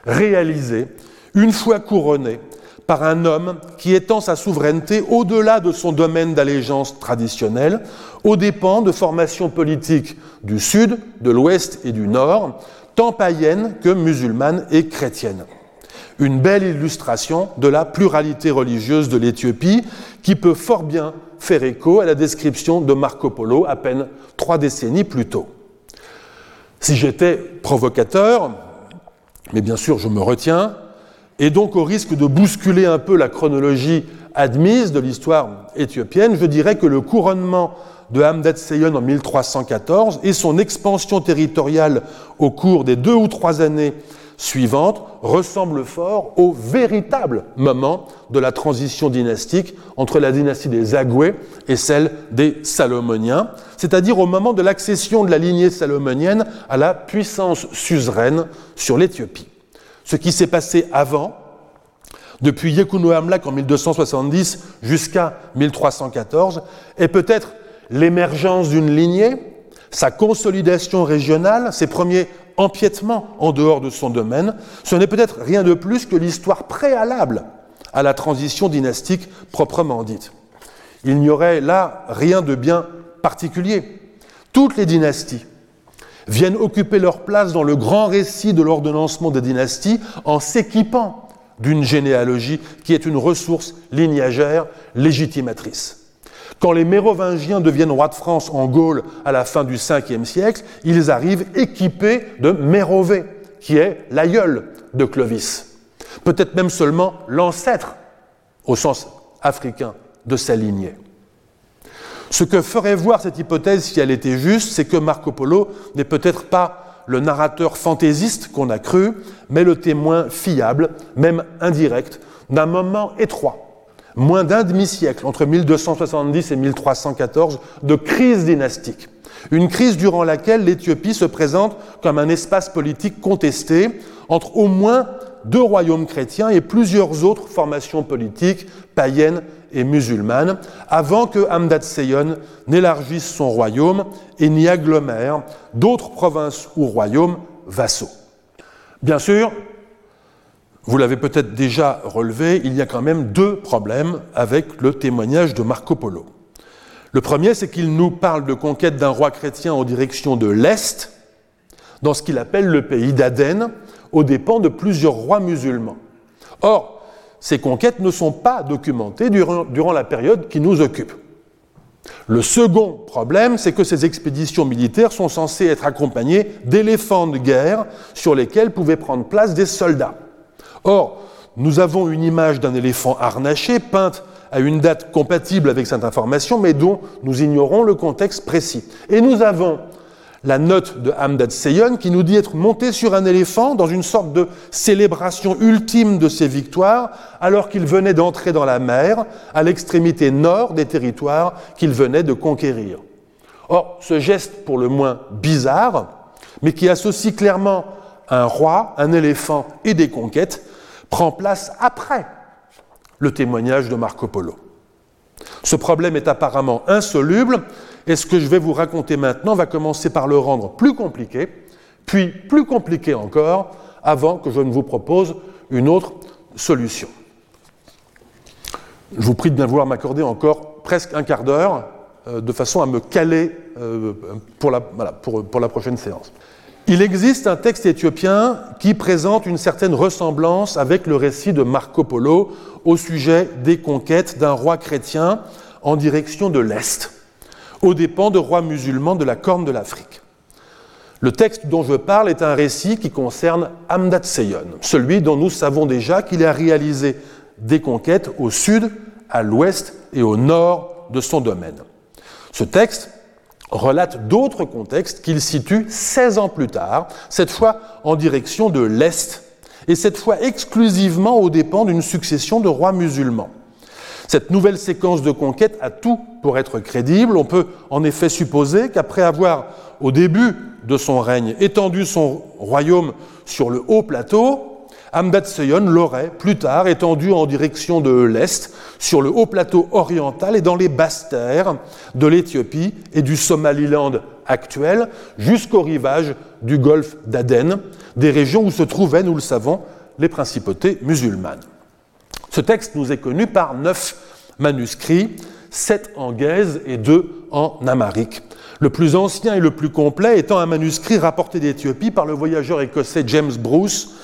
réalisées une fois couronnées par un homme qui étend sa souveraineté au-delà de son domaine d'allégeance traditionnel, aux dépens de formations politiques du Sud, de l'Ouest et du Nord, tant païennes que musulmanes et chrétiennes. Une belle illustration de la pluralité religieuse de l'Éthiopie qui peut fort bien faire écho à la description de Marco Polo à peine trois décennies plus tôt. Si j'étais provocateur, mais bien sûr je me retiens, et donc au risque de bousculer un peu la chronologie admise de l'histoire éthiopienne, je dirais que le couronnement de Hamdat Seyon en 1314 et son expansion territoriale au cours des deux ou trois années suivantes ressemblent fort au véritable moment de la transition dynastique entre la dynastie des Agoué et celle des Salomoniens, c'est-à-dire au moment de l'accession de la lignée salomonienne à la puissance suzeraine sur l'Éthiopie. Ce qui s'est passé avant, depuis Yekuno Amlak en 1270 jusqu'à 1314, est peut-être l'émergence d'une lignée, sa consolidation régionale, ses premiers empiètements en dehors de son domaine, ce n'est peut-être rien de plus que l'histoire préalable à la transition dynastique proprement dite. Il n'y aurait là rien de bien particulier. Toutes les dynasties viennent occuper leur place dans le grand récit de l'ordonnancement des dynasties en s'équipant d'une généalogie qui est une ressource lignagère légitimatrice. Quand les Mérovingiens deviennent rois de France en Gaule à la fin du 5e siècle, ils arrivent équipés de Mérové, qui est l'aïeul de Clovis. Peut-être même seulement l'ancêtre, au sens africain, de sa lignée. Ce que ferait voir cette hypothèse, si elle était juste, c'est que Marco Polo n'est peut-être pas le narrateur fantaisiste qu'on a cru, mais le témoin fiable, même indirect, d'un moment étroit moins d'un demi-siècle, entre 1270 et 1314, de crise dynastique. Une crise durant laquelle l'Éthiopie se présente comme un espace politique contesté entre au moins deux royaumes chrétiens et plusieurs autres formations politiques païennes et musulmanes, avant que Hamdat Seyon n'élargisse son royaume et n'y agglomère d'autres provinces ou royaumes vassaux. Bien sûr, vous l'avez peut-être déjà relevé, il y a quand même deux problèmes avec le témoignage de Marco Polo. Le premier, c'est qu'il nous parle de conquête d'un roi chrétien en direction de l'Est, dans ce qu'il appelle le pays d'Aden, aux dépens de plusieurs rois musulmans. Or, ces conquêtes ne sont pas documentées durant, durant la période qui nous occupe. Le second problème, c'est que ces expéditions militaires sont censées être accompagnées d'éléphants de guerre sur lesquels pouvaient prendre place des soldats. Or, nous avons une image d'un éléphant harnaché peinte à une date compatible avec cette information, mais dont nous ignorons le contexte précis. Et nous avons la note de Hamdad Seyon qui nous dit être monté sur un éléphant dans une sorte de célébration ultime de ses victoires, alors qu'il venait d'entrer dans la mer, à l'extrémité nord des territoires qu'il venait de conquérir. Or, ce geste pour le moins bizarre, mais qui associe clairement un roi, un éléphant et des conquêtes, prend place après le témoignage de Marco Polo. Ce problème est apparemment insoluble et ce que je vais vous raconter maintenant va commencer par le rendre plus compliqué, puis plus compliqué encore, avant que je ne vous propose une autre solution. Je vous prie de bien vouloir m'accorder encore presque un quart d'heure euh, de façon à me caler euh, pour, la, pour la prochaine séance. Il existe un texte éthiopien qui présente une certaine ressemblance avec le récit de Marco Polo au sujet des conquêtes d'un roi chrétien en direction de l'Est, aux dépens de rois musulmans de la Corne de l'Afrique. Le texte dont je parle est un récit qui concerne Amdat Seyon, celui dont nous savons déjà qu'il a réalisé des conquêtes au sud, à l'ouest et au nord de son domaine. Ce texte relate d'autres contextes qu'il situe 16 ans plus tard, cette fois en direction de l'Est, et cette fois exclusivement aux dépens d'une succession de rois musulmans. Cette nouvelle séquence de conquête a tout pour être crédible. On peut en effet supposer qu'après avoir, au début de son règne, étendu son royaume sur le haut plateau, Hamdat Seyon l'aurait plus tard étendu en direction de l'Est, sur le haut plateau oriental et dans les basses terres de l'Éthiopie et du Somaliland actuel, jusqu'au rivage du golfe d'Aden, des régions où se trouvaient, nous le savons, les principautés musulmanes. Ce texte nous est connu par neuf manuscrits, sept en gaze et deux en amharique. Le plus ancien et le plus complet étant un manuscrit rapporté d'Éthiopie par le voyageur écossais James Bruce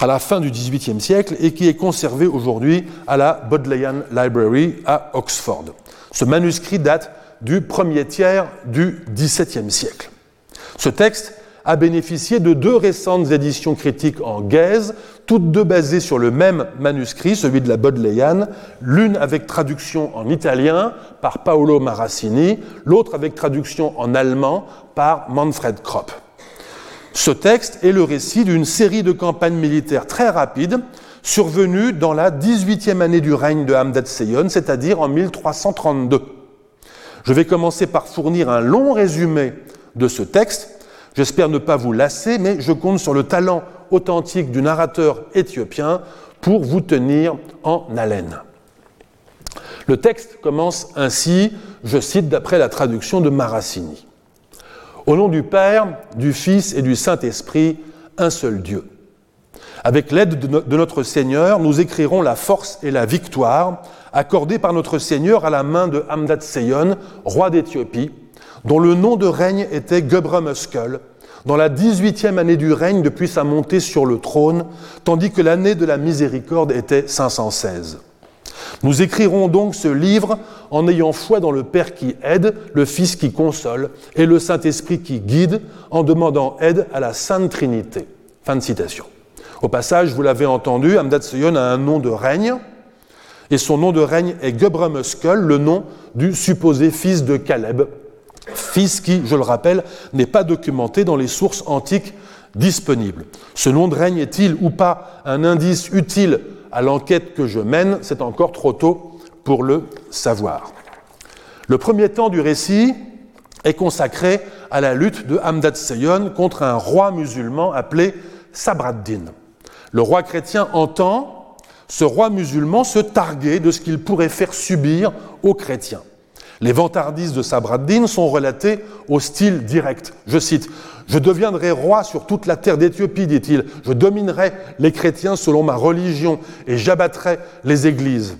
à la fin du XVIIIe siècle et qui est conservé aujourd'hui à la Bodleian Library à Oxford. Ce manuscrit date du premier tiers du XVIIe siècle. Ce texte a bénéficié de deux récentes éditions critiques en gaze, toutes deux basées sur le même manuscrit, celui de la Bodleian, l'une avec traduction en italien par Paolo Marassini, l'autre avec traduction en allemand par Manfred Kropp. Ce texte est le récit d'une série de campagnes militaires très rapides survenues dans la 18e année du règne de Hamdat Seyon, c'est-à-dire en 1332. Je vais commencer par fournir un long résumé de ce texte. J'espère ne pas vous lasser, mais je compte sur le talent authentique du narrateur éthiopien pour vous tenir en haleine. Le texte commence ainsi, je cite d'après la traduction de Marassini. Au nom du Père, du Fils et du Saint-Esprit, un seul Dieu. Avec l'aide de notre Seigneur, nous écrirons la force et la victoire accordées par notre Seigneur à la main de Hamdat Seyon, roi d'Éthiopie, dont le nom de règne était Muskel, dans la 18e année du règne depuis sa montée sur le trône, tandis que l'année de la miséricorde était 516. Nous écrirons donc ce livre en ayant foi dans le Père qui aide, le Fils qui console et le Saint-Esprit qui guide, en demandant aide à la Sainte Trinité. Fin de citation. Au passage, vous l'avez entendu, Amdad Seyon a un nom de règne, et son nom de règne est Muskel, le nom du supposé fils de Caleb, fils qui, je le rappelle, n'est pas documenté dans les sources antiques disponibles. Ce nom de règne est-il ou pas un indice utile à l'enquête que je mène, c'est encore trop tôt pour le savoir. Le premier temps du récit est consacré à la lutte de Hamdad Seyon contre un roi musulman appelé Sabraddin. Le roi chrétien entend ce roi musulman se targuer de ce qu'il pourrait faire subir aux chrétiens. Les vantardises de Sabraddin sont relatées au style direct. Je cite Je deviendrai roi sur toute la terre d'Éthiopie, dit-il. Je dominerai les chrétiens selon ma religion et j'abattrai les églises.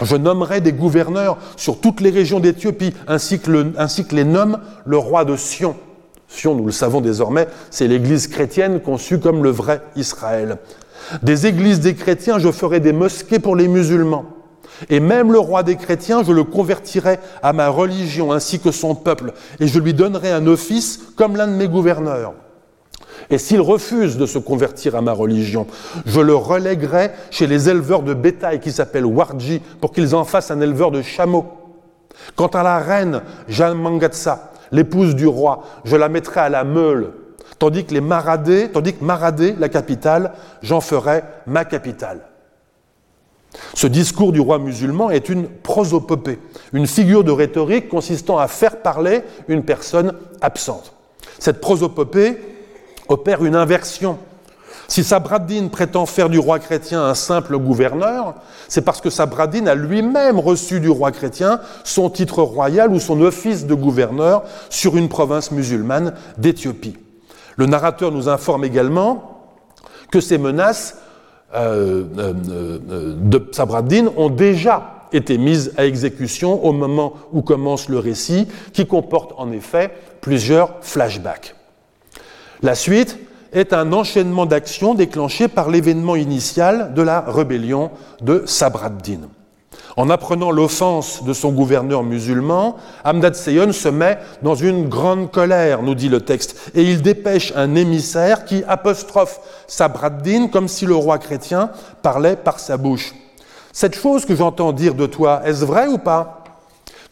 Je nommerai des gouverneurs sur toutes les régions d'Éthiopie, ainsi, que les nomme le roi de Sion. Sion, nous le savons désormais, c'est l'église chrétienne conçue comme le vrai Israël. Des églises des chrétiens, je ferai des mosquées pour les musulmans. Et même le roi des chrétiens, je le convertirai à ma religion ainsi que son peuple, et je lui donnerai un office comme l'un de mes gouverneurs. Et s'il refuse de se convertir à ma religion, je le relèguerai chez les éleveurs de bétail qui s'appellent Warji pour qu'ils en fassent un éleveur de chameaux. Quant à la reine Mangatsa, l'épouse du roi, je la mettrai à la meule, tandis que les Maradés, tandis que Maradé, la capitale, j'en ferai ma capitale. Ce discours du roi musulman est une prosopopée, une figure de rhétorique consistant à faire parler une personne absente. Cette prosopopée opère une inversion. Si Sabraddin prétend faire du roi chrétien un simple gouverneur, c'est parce que Sabraddin a lui-même reçu du roi chrétien son titre royal ou son office de gouverneur sur une province musulmane d'Éthiopie. Le narrateur nous informe également que ces menaces euh, euh, euh, de Sabraddin ont déjà été mises à exécution au moment où commence le récit, qui comporte en effet plusieurs flashbacks. La suite est un enchaînement d'actions déclenché par l'événement initial de la rébellion de Sabraddin. En apprenant l'offense de son gouverneur musulman, Hamdad Seyon se met dans une grande colère, nous dit le texte, et il dépêche un émissaire qui apostrophe Sabraddin comme si le roi chrétien parlait par sa bouche. Cette chose que j'entends dire de toi, est-ce vrai ou pas?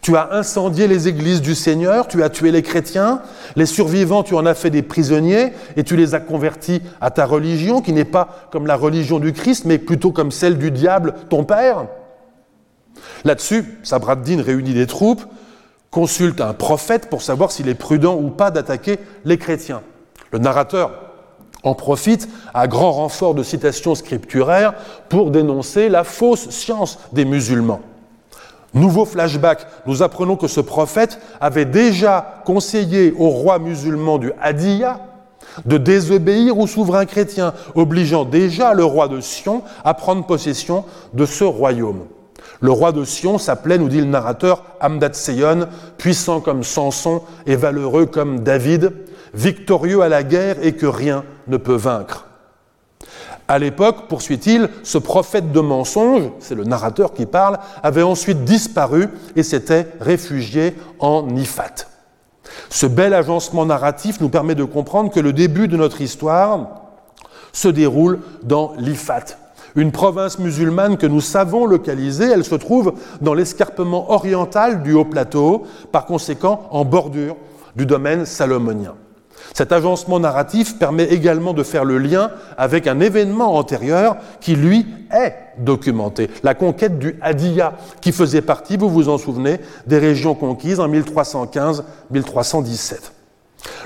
Tu as incendié les églises du Seigneur, tu as tué les chrétiens, les survivants, tu en as fait des prisonniers et tu les as convertis à ta religion, qui n'est pas comme la religion du Christ, mais plutôt comme celle du diable, ton père? Là-dessus, Sabraddin réunit des troupes, consulte un prophète pour savoir s'il est prudent ou pas d'attaquer les chrétiens. Le narrateur en profite à grand renfort de citations scripturaires pour dénoncer la fausse science des musulmans. Nouveau flashback, nous apprenons que ce prophète avait déjà conseillé au roi musulman du Hadiya de désobéir au souverain chrétien, obligeant déjà le roi de Sion à prendre possession de ce royaume. Le roi de Sion s'appelait, nous dit le narrateur, Amdad Seyon, puissant comme Samson et valeureux comme David, victorieux à la guerre et que rien ne peut vaincre. À l'époque, poursuit-il, ce prophète de mensonge, c'est le narrateur qui parle, avait ensuite disparu et s'était réfugié en Ifat. Ce bel agencement narratif nous permet de comprendre que le début de notre histoire se déroule dans l'Ifat, une province musulmane que nous savons localiser. Elle se trouve dans l'escarpement oriental du haut plateau, par conséquent en bordure du domaine salomonien. Cet agencement narratif permet également de faire le lien avec un événement antérieur qui, lui, est documenté, la conquête du Hadiya, qui faisait partie, vous vous en souvenez, des régions conquises en 1315-1317.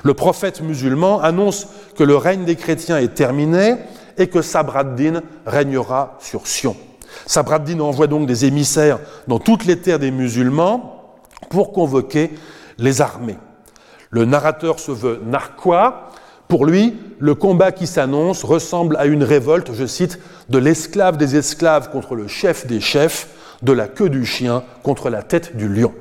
Le prophète musulman annonce que le règne des chrétiens est terminé et que Sabraddin régnera sur Sion. Sabraddin envoie donc des émissaires dans toutes les terres des musulmans pour convoquer les armées. Le narrateur se veut narquois. Pour lui, le combat qui s'annonce ressemble à une révolte, je cite, de l'esclave des esclaves contre le chef des chefs, de la queue du chien contre la tête du lion.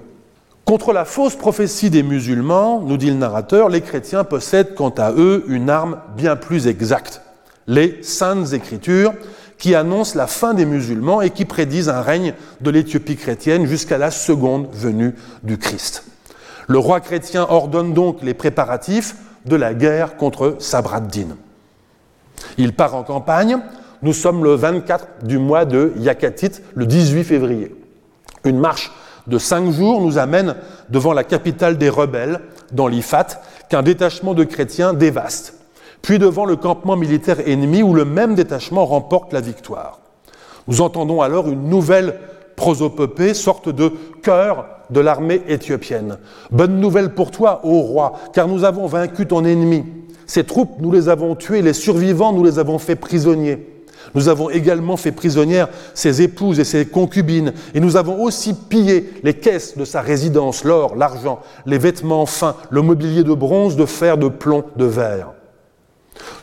Contre la fausse prophétie des musulmans, nous dit le narrateur, les chrétiens possèdent quant à eux une arme bien plus exacte, les saintes écritures, qui annoncent la fin des musulmans et qui prédisent un règne de l'Éthiopie chrétienne jusqu'à la seconde venue du Christ. Le roi chrétien ordonne donc les préparatifs de la guerre contre Sabraddin. Il part en campagne. Nous sommes le 24 du mois de Yakatit, le 18 février. Une marche de cinq jours nous amène devant la capitale des rebelles, dans l'Ifat, qu'un détachement de chrétiens dévaste, puis devant le campement militaire ennemi où le même détachement remporte la victoire. Nous entendons alors une nouvelle prosopopée, sorte de chœur de l'armée éthiopienne. Bonne nouvelle pour toi, ô roi, car nous avons vaincu ton ennemi. Ces troupes, nous les avons tuées, les survivants, nous les avons fait prisonniers. Nous avons également fait prisonnières ses épouses et ses concubines, et nous avons aussi pillé les caisses de sa résidence, l'or, l'argent, les vêtements fins, le mobilier de bronze, de fer, de plomb, de verre.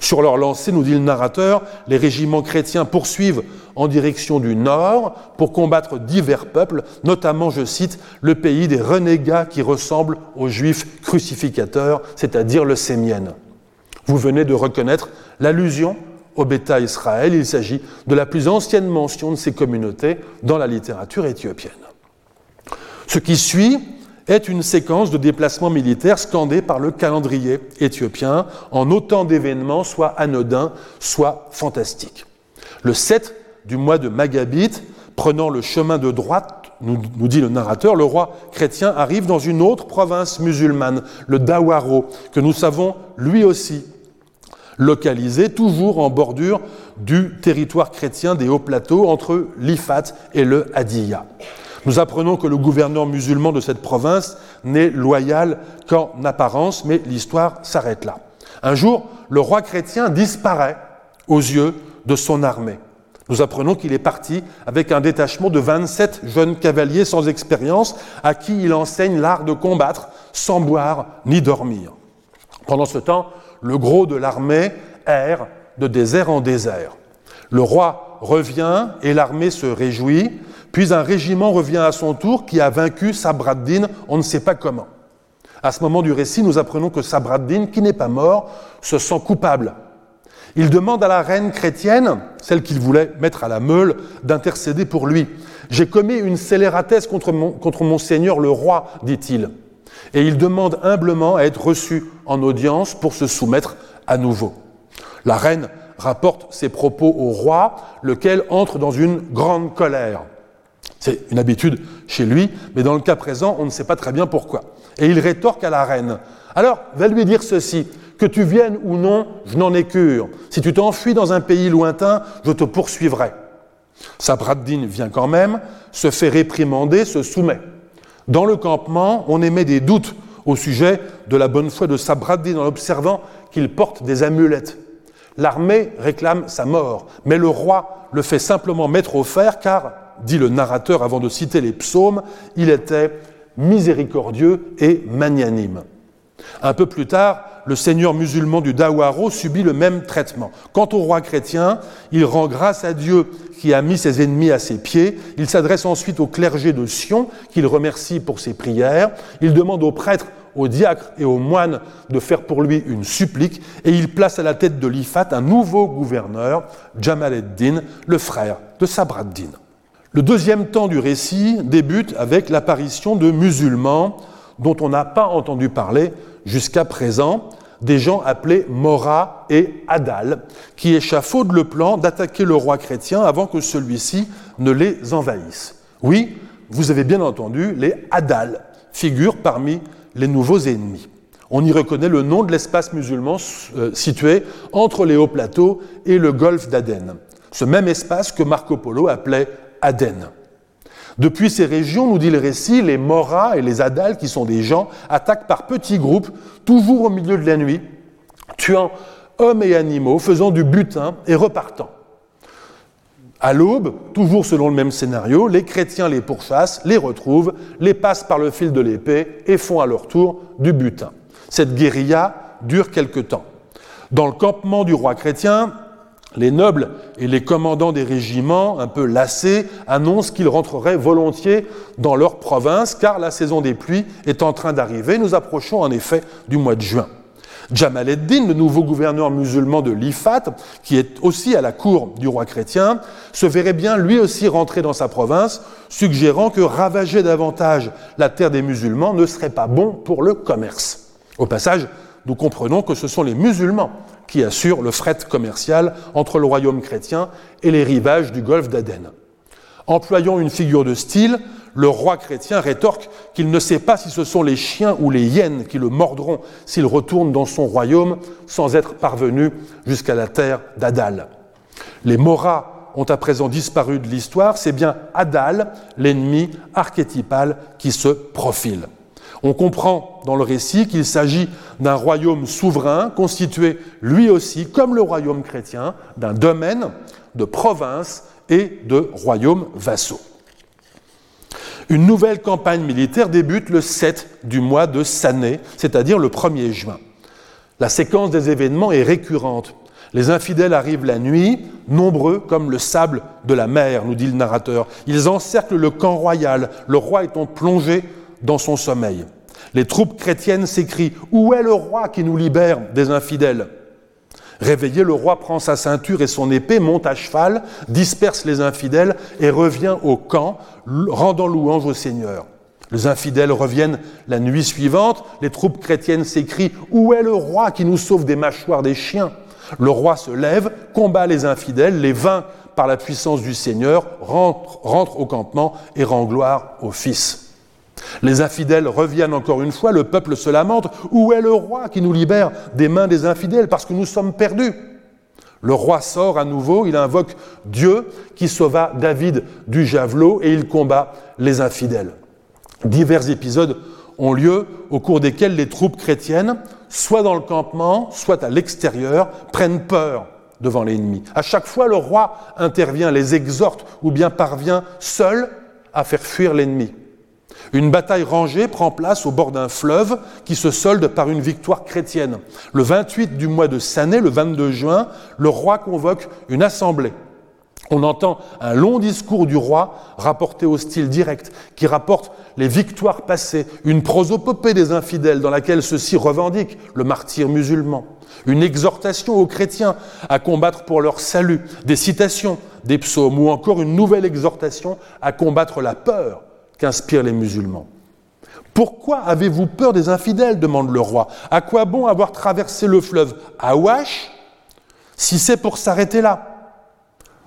Sur leur lancée, nous dit le narrateur, les régiments chrétiens poursuivent en direction du nord pour combattre divers peuples, notamment, je cite, le pays des renégats qui ressemblent aux juifs crucificateurs, c'est-à-dire le sémienne. Vous venez de reconnaître l'allusion au Bêta Israël, il s'agit de la plus ancienne mention de ces communautés dans la littérature éthiopienne. Ce qui suit est une séquence de déplacements militaires scandés par le calendrier éthiopien en autant d'événements soit anodins, soit fantastiques. Le 7 du mois de Magabit, prenant le chemin de droite, nous, dit le narrateur, le roi chrétien arrive dans une autre province musulmane, le Dawaro, que nous savons lui aussi localisé toujours en bordure du territoire chrétien des hauts plateaux entre l'Ifat et le Hadiya. Nous apprenons que le gouverneur musulman de cette province n'est loyal qu'en apparence, mais l'histoire s'arrête là. Un jour, le roi chrétien disparaît aux yeux de son armée. Nous apprenons qu'il est parti avec un détachement de 27 jeunes cavaliers sans expérience à qui il enseigne l'art de combattre sans boire ni dormir. Pendant ce temps, le gros de l'armée erre de désert en désert. Le roi revient et l'armée se réjouit, puis un régiment revient à son tour qui a vaincu Sabraddin, on ne sait pas comment. À ce moment du récit, nous apprenons que Sabraddin, qui n'est pas mort, se sent coupable. Il demande à la reine chrétienne, celle qu'il voulait mettre à la meule, d'intercéder pour lui. J'ai commis une scélératesse contre mon, contre mon Seigneur le roi, dit-il. Et il demande humblement à être reçu en audience pour se soumettre à nouveau. La reine rapporte ses propos au roi, lequel entre dans une grande colère. C'est une habitude chez lui, mais dans le cas présent, on ne sait pas très bien pourquoi. Et il rétorque à la reine. Alors, va lui dire ceci, que tu viennes ou non, je n'en ai cure. Si tu t'enfuis dans un pays lointain, je te poursuivrai. Sabraddin vient quand même, se fait réprimander, se soumet. Dans le campement, on émet des doutes au sujet de la bonne foi de Sabraddin en observant qu'il porte des amulettes. L'armée réclame sa mort, mais le roi le fait simplement mettre au fer car, dit le narrateur avant de citer les psaumes, il était miséricordieux et magnanime. Un peu plus tard, le seigneur musulman du Dawaro subit le même traitement. Quant au roi chrétien, il rend grâce à Dieu qui a mis ses ennemis à ses pieds. Il s'adresse ensuite au clergé de Sion, qu'il remercie pour ses prières. Il demande aux prêtres, aux diacres et aux moines de faire pour lui une supplique. Et il place à la tête de l'Ifat un nouveau gouverneur, Jamal ed-Din, le frère de Sabraddin. Le deuxième temps du récit débute avec l'apparition de musulmans dont on n'a pas entendu parler jusqu'à présent, des gens appelés Mora et Adal, qui échafaudent le plan d'attaquer le roi chrétien avant que celui-ci ne les envahisse. Oui, vous avez bien entendu, les Adal figurent parmi les nouveaux ennemis. On y reconnaît le nom de l'espace musulman euh, situé entre les hauts plateaux et le golfe d'Aden, ce même espace que Marco Polo appelait Aden. Depuis ces régions, nous dit le récit, les Moras et les Adals, qui sont des gens, attaquent par petits groupes, toujours au milieu de la nuit, tuant hommes et animaux, faisant du butin et repartant. À l'aube, toujours selon le même scénario, les chrétiens les pourchassent, les retrouvent, les passent par le fil de l'épée et font à leur tour du butin. Cette guérilla dure quelque temps. Dans le campement du roi chrétien, les nobles et les commandants des régiments, un peu lassés, annoncent qu'ils rentreraient volontiers dans leur province, car la saison des pluies est en train d'arriver. Nous approchons en effet du mois de juin. Jamal ed-Din, le nouveau gouverneur musulman de l'Ifat, qui est aussi à la cour du roi chrétien, se verrait bien lui aussi rentrer dans sa province, suggérant que ravager davantage la terre des musulmans ne serait pas bon pour le commerce. Au passage, nous comprenons que ce sont les musulmans qui assurent le fret commercial entre le royaume chrétien et les rivages du golfe d'Aden. Employant une figure de style, le roi chrétien rétorque qu'il ne sait pas si ce sont les chiens ou les hyènes qui le mordront s'il retourne dans son royaume sans être parvenu jusqu'à la terre d'Adal. Les Moras ont à présent disparu de l'histoire, c'est bien Adal, l'ennemi archétypal, qui se profile. On comprend dans le récit qu'il s'agit d'un royaume souverain constitué lui aussi, comme le royaume chrétien, d'un domaine, de provinces et de royaumes vassaux. Une nouvelle campagne militaire débute le 7 du mois de Sané, c'est-à-dire le 1er juin. La séquence des événements est récurrente. Les infidèles arrivent la nuit, nombreux comme le sable de la mer, nous dit le narrateur. Ils encerclent le camp royal, le roi étant plongé dans son sommeil. Les troupes chrétiennes s'écrient Où est le roi qui nous libère des infidèles? Réveillé, le roi prend sa ceinture et son épée, monte à cheval, disperse les infidèles et revient au camp, rendant louange au Seigneur. Les infidèles reviennent la nuit suivante, les troupes chrétiennes s'écrient Où est le roi qui nous sauve des mâchoires des chiens? Le roi se lève, combat les infidèles, les vainc par la puissance du Seigneur, rentre, rentre au campement et rend gloire au Fils. Les infidèles reviennent encore une fois, le peuple se lamente. Où est le roi qui nous libère des mains des infidèles parce que nous sommes perdus? Le roi sort à nouveau, il invoque Dieu qui sauva David du javelot et il combat les infidèles. Divers épisodes ont lieu au cours desquels les troupes chrétiennes, soit dans le campement, soit à l'extérieur, prennent peur devant l'ennemi. À chaque fois, le roi intervient, les exhorte ou bien parvient seul à faire fuir l'ennemi. Une bataille rangée prend place au bord d'un fleuve qui se solde par une victoire chrétienne. Le 28 du mois de Sané, le 22 juin, le roi convoque une assemblée. On entend un long discours du roi rapporté au style direct, qui rapporte les victoires passées, une prosopopée des infidèles dans laquelle ceux-ci revendiquent le martyr musulman, une exhortation aux chrétiens à combattre pour leur salut, des citations des psaumes, ou encore une nouvelle exhortation à combattre la peur qu'inspirent les musulmans. Pourquoi avez-vous peur des infidèles? demande le roi. À quoi bon avoir traversé le fleuve Awash si c'est pour s'arrêter là?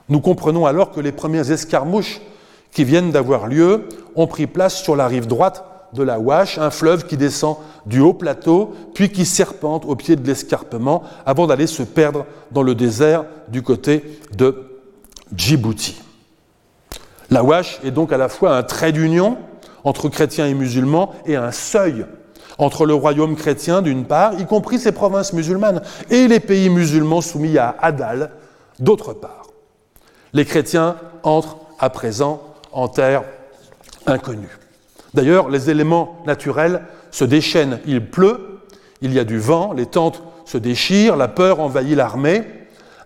Nous comprenons alors que les premières escarmouches qui viennent d'avoir lieu ont pris place sur la rive droite de la Wash, un fleuve qui descend du haut plateau, puis qui serpente au pied de l'escarpement avant d'aller se perdre dans le désert du côté de Djibouti. La Wash est donc à la fois un trait d'union entre chrétiens et musulmans et un seuil entre le royaume chrétien d'une part, y compris ses provinces musulmanes, et les pays musulmans soumis à Adal d'autre part. Les chrétiens entrent à présent en terre inconnue. D'ailleurs, les éléments naturels se déchaînent. Il pleut, il y a du vent, les tentes se déchirent, la peur envahit l'armée.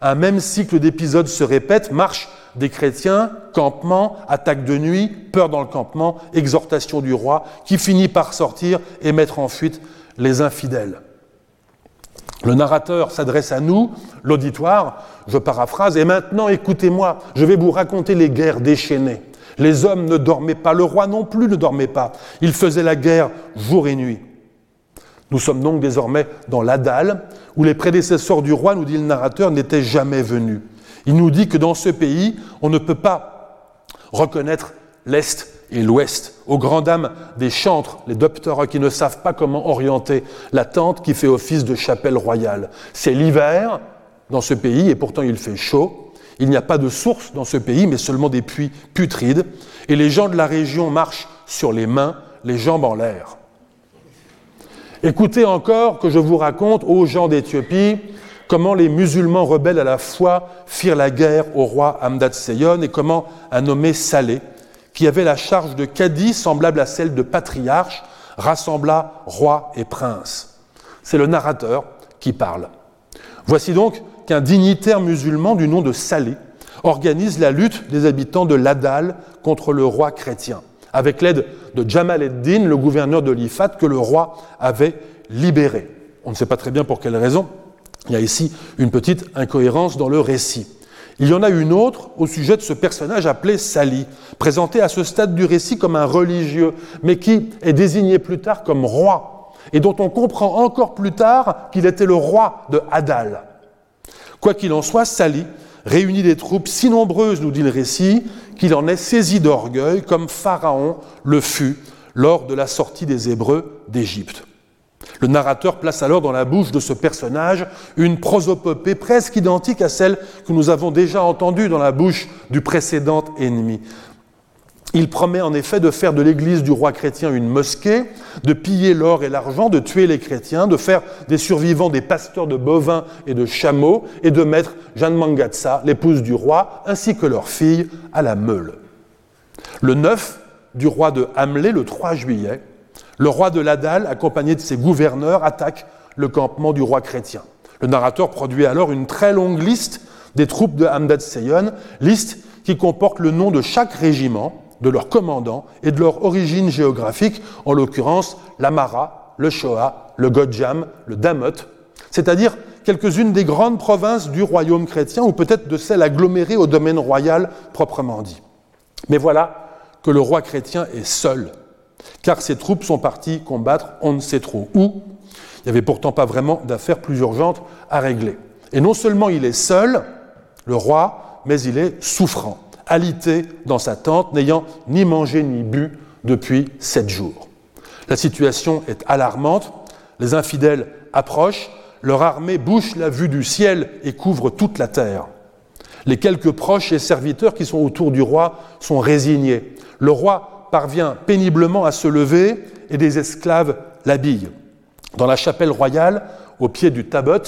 Un même cycle d'épisodes se répète, marche des chrétiens, campement, attaque de nuit, peur dans le campement, exhortation du roi, qui finit par sortir et mettre en fuite les infidèles. Le narrateur s'adresse à nous, l'auditoire, je paraphrase, et maintenant écoutez-moi, je vais vous raconter les guerres déchaînées. Les hommes ne dormaient pas, le roi non plus ne dormait pas. Il faisait la guerre jour et nuit. Nous sommes donc désormais dans l'Adal, où les prédécesseurs du roi, nous dit le narrateur, n'étaient jamais venus. Il nous dit que dans ce pays, on ne peut pas reconnaître l'Est et l'Ouest, aux grandes dames des chantres, les docteurs qui ne savent pas comment orienter la tente qui fait office de chapelle royale. C'est l'hiver dans ce pays et pourtant il fait chaud. Il n'y a pas de source dans ce pays, mais seulement des puits putrides. Et les gens de la région marchent sur les mains, les jambes en l'air. Écoutez encore que je vous raconte, aux gens d'Éthiopie, comment les musulmans rebelles à la foi firent la guerre au roi Hamdad Seyon et comment un nommé Saleh, qui avait la charge de cadi semblable à celle de patriarche, rassembla rois et princes. C'est le narrateur qui parle. Voici donc qu'un dignitaire musulman du nom de Saleh organise la lutte des habitants de l'Adal contre le roi chrétien, avec l'aide de Jamal ed-Din, le gouverneur de l'Ifat, que le roi avait libéré. On ne sait pas très bien pour quelle raison. Il y a ici une petite incohérence dans le récit. Il y en a une autre au sujet de ce personnage appelé Sali, présenté à ce stade du récit comme un religieux, mais qui est désigné plus tard comme roi, et dont on comprend encore plus tard qu'il était le roi de Hadal. Quoi qu'il en soit, Sali réunit des troupes si nombreuses, nous dit le récit, qu'il en est saisi d'orgueil, comme Pharaon le fut lors de la sortie des Hébreux d'Égypte. Le narrateur place alors dans la bouche de ce personnage une prosopopée presque identique à celle que nous avons déjà entendue dans la bouche du précédent ennemi. Il promet en effet de faire de l'église du roi chrétien une mosquée, de piller l'or et l'argent, de tuer les chrétiens, de faire des survivants des pasteurs de bovins et de chameaux, et de mettre Jeanne Mangatsa, l'épouse du roi, ainsi que leur fille, à la meule. Le 9 du roi de Hamlé, le 3 juillet, le roi de Ladal, accompagné de ses gouverneurs, attaque le campement du roi chrétien. Le narrateur produit alors une très longue liste des troupes de Hamdad Seyon, liste qui comporte le nom de chaque régiment, de leur commandant et de leur origine géographique, en l'occurrence l'Amara, le Shoah, le Godjam, le Damot, c'est-à-dire quelques-unes des grandes provinces du royaume chrétien ou peut-être de celles agglomérées au domaine royal proprement dit. Mais voilà que le roi chrétien est seul, car ses troupes sont parties combattre on ne sait trop où. Il n'y avait pourtant pas vraiment d'affaires plus urgentes à régler. Et non seulement il est seul, le roi, mais il est souffrant alité dans sa tente, n'ayant ni mangé ni bu depuis sept jours. La situation est alarmante, les infidèles approchent, leur armée bouche la vue du ciel et couvre toute la terre. Les quelques proches et serviteurs qui sont autour du roi sont résignés. Le roi parvient péniblement à se lever et des esclaves l'habillent. Dans la chapelle royale, au pied du tabot,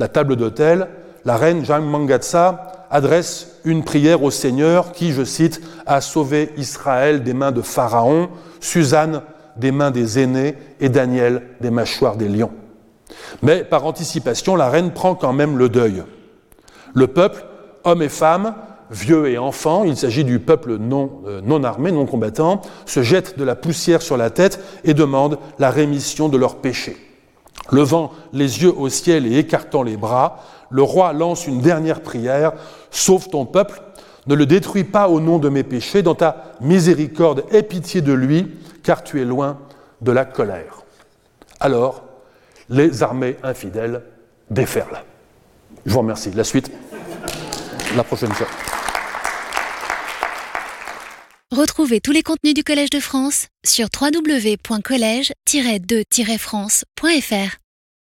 la table d'autel, la reine Jeanne Mangatsa adresse une prière au Seigneur qui, je cite, a sauvé Israël des mains de Pharaon, Suzanne des mains des aînés et Daniel des mâchoires des lions. Mais par anticipation, la reine prend quand même le deuil. Le peuple, hommes et femmes, vieux et enfants, il s'agit du peuple non, euh, armé, non combattant, se jettent de la poussière sur la tête et demandent la rémission de leurs péchés. Levant les yeux au ciel et écartant les bras, le roi lance une dernière prière, Sauve ton peuple, ne le détruis pas au nom de mes péchés, dans ta miséricorde, aie pitié de lui, car tu es loin de la colère. Alors, les armées infidèles déferlent. Je vous remercie. La suite la prochaine fois. Retrouvez tous les contenus du Collège de France sur www.colège-2-france.fr.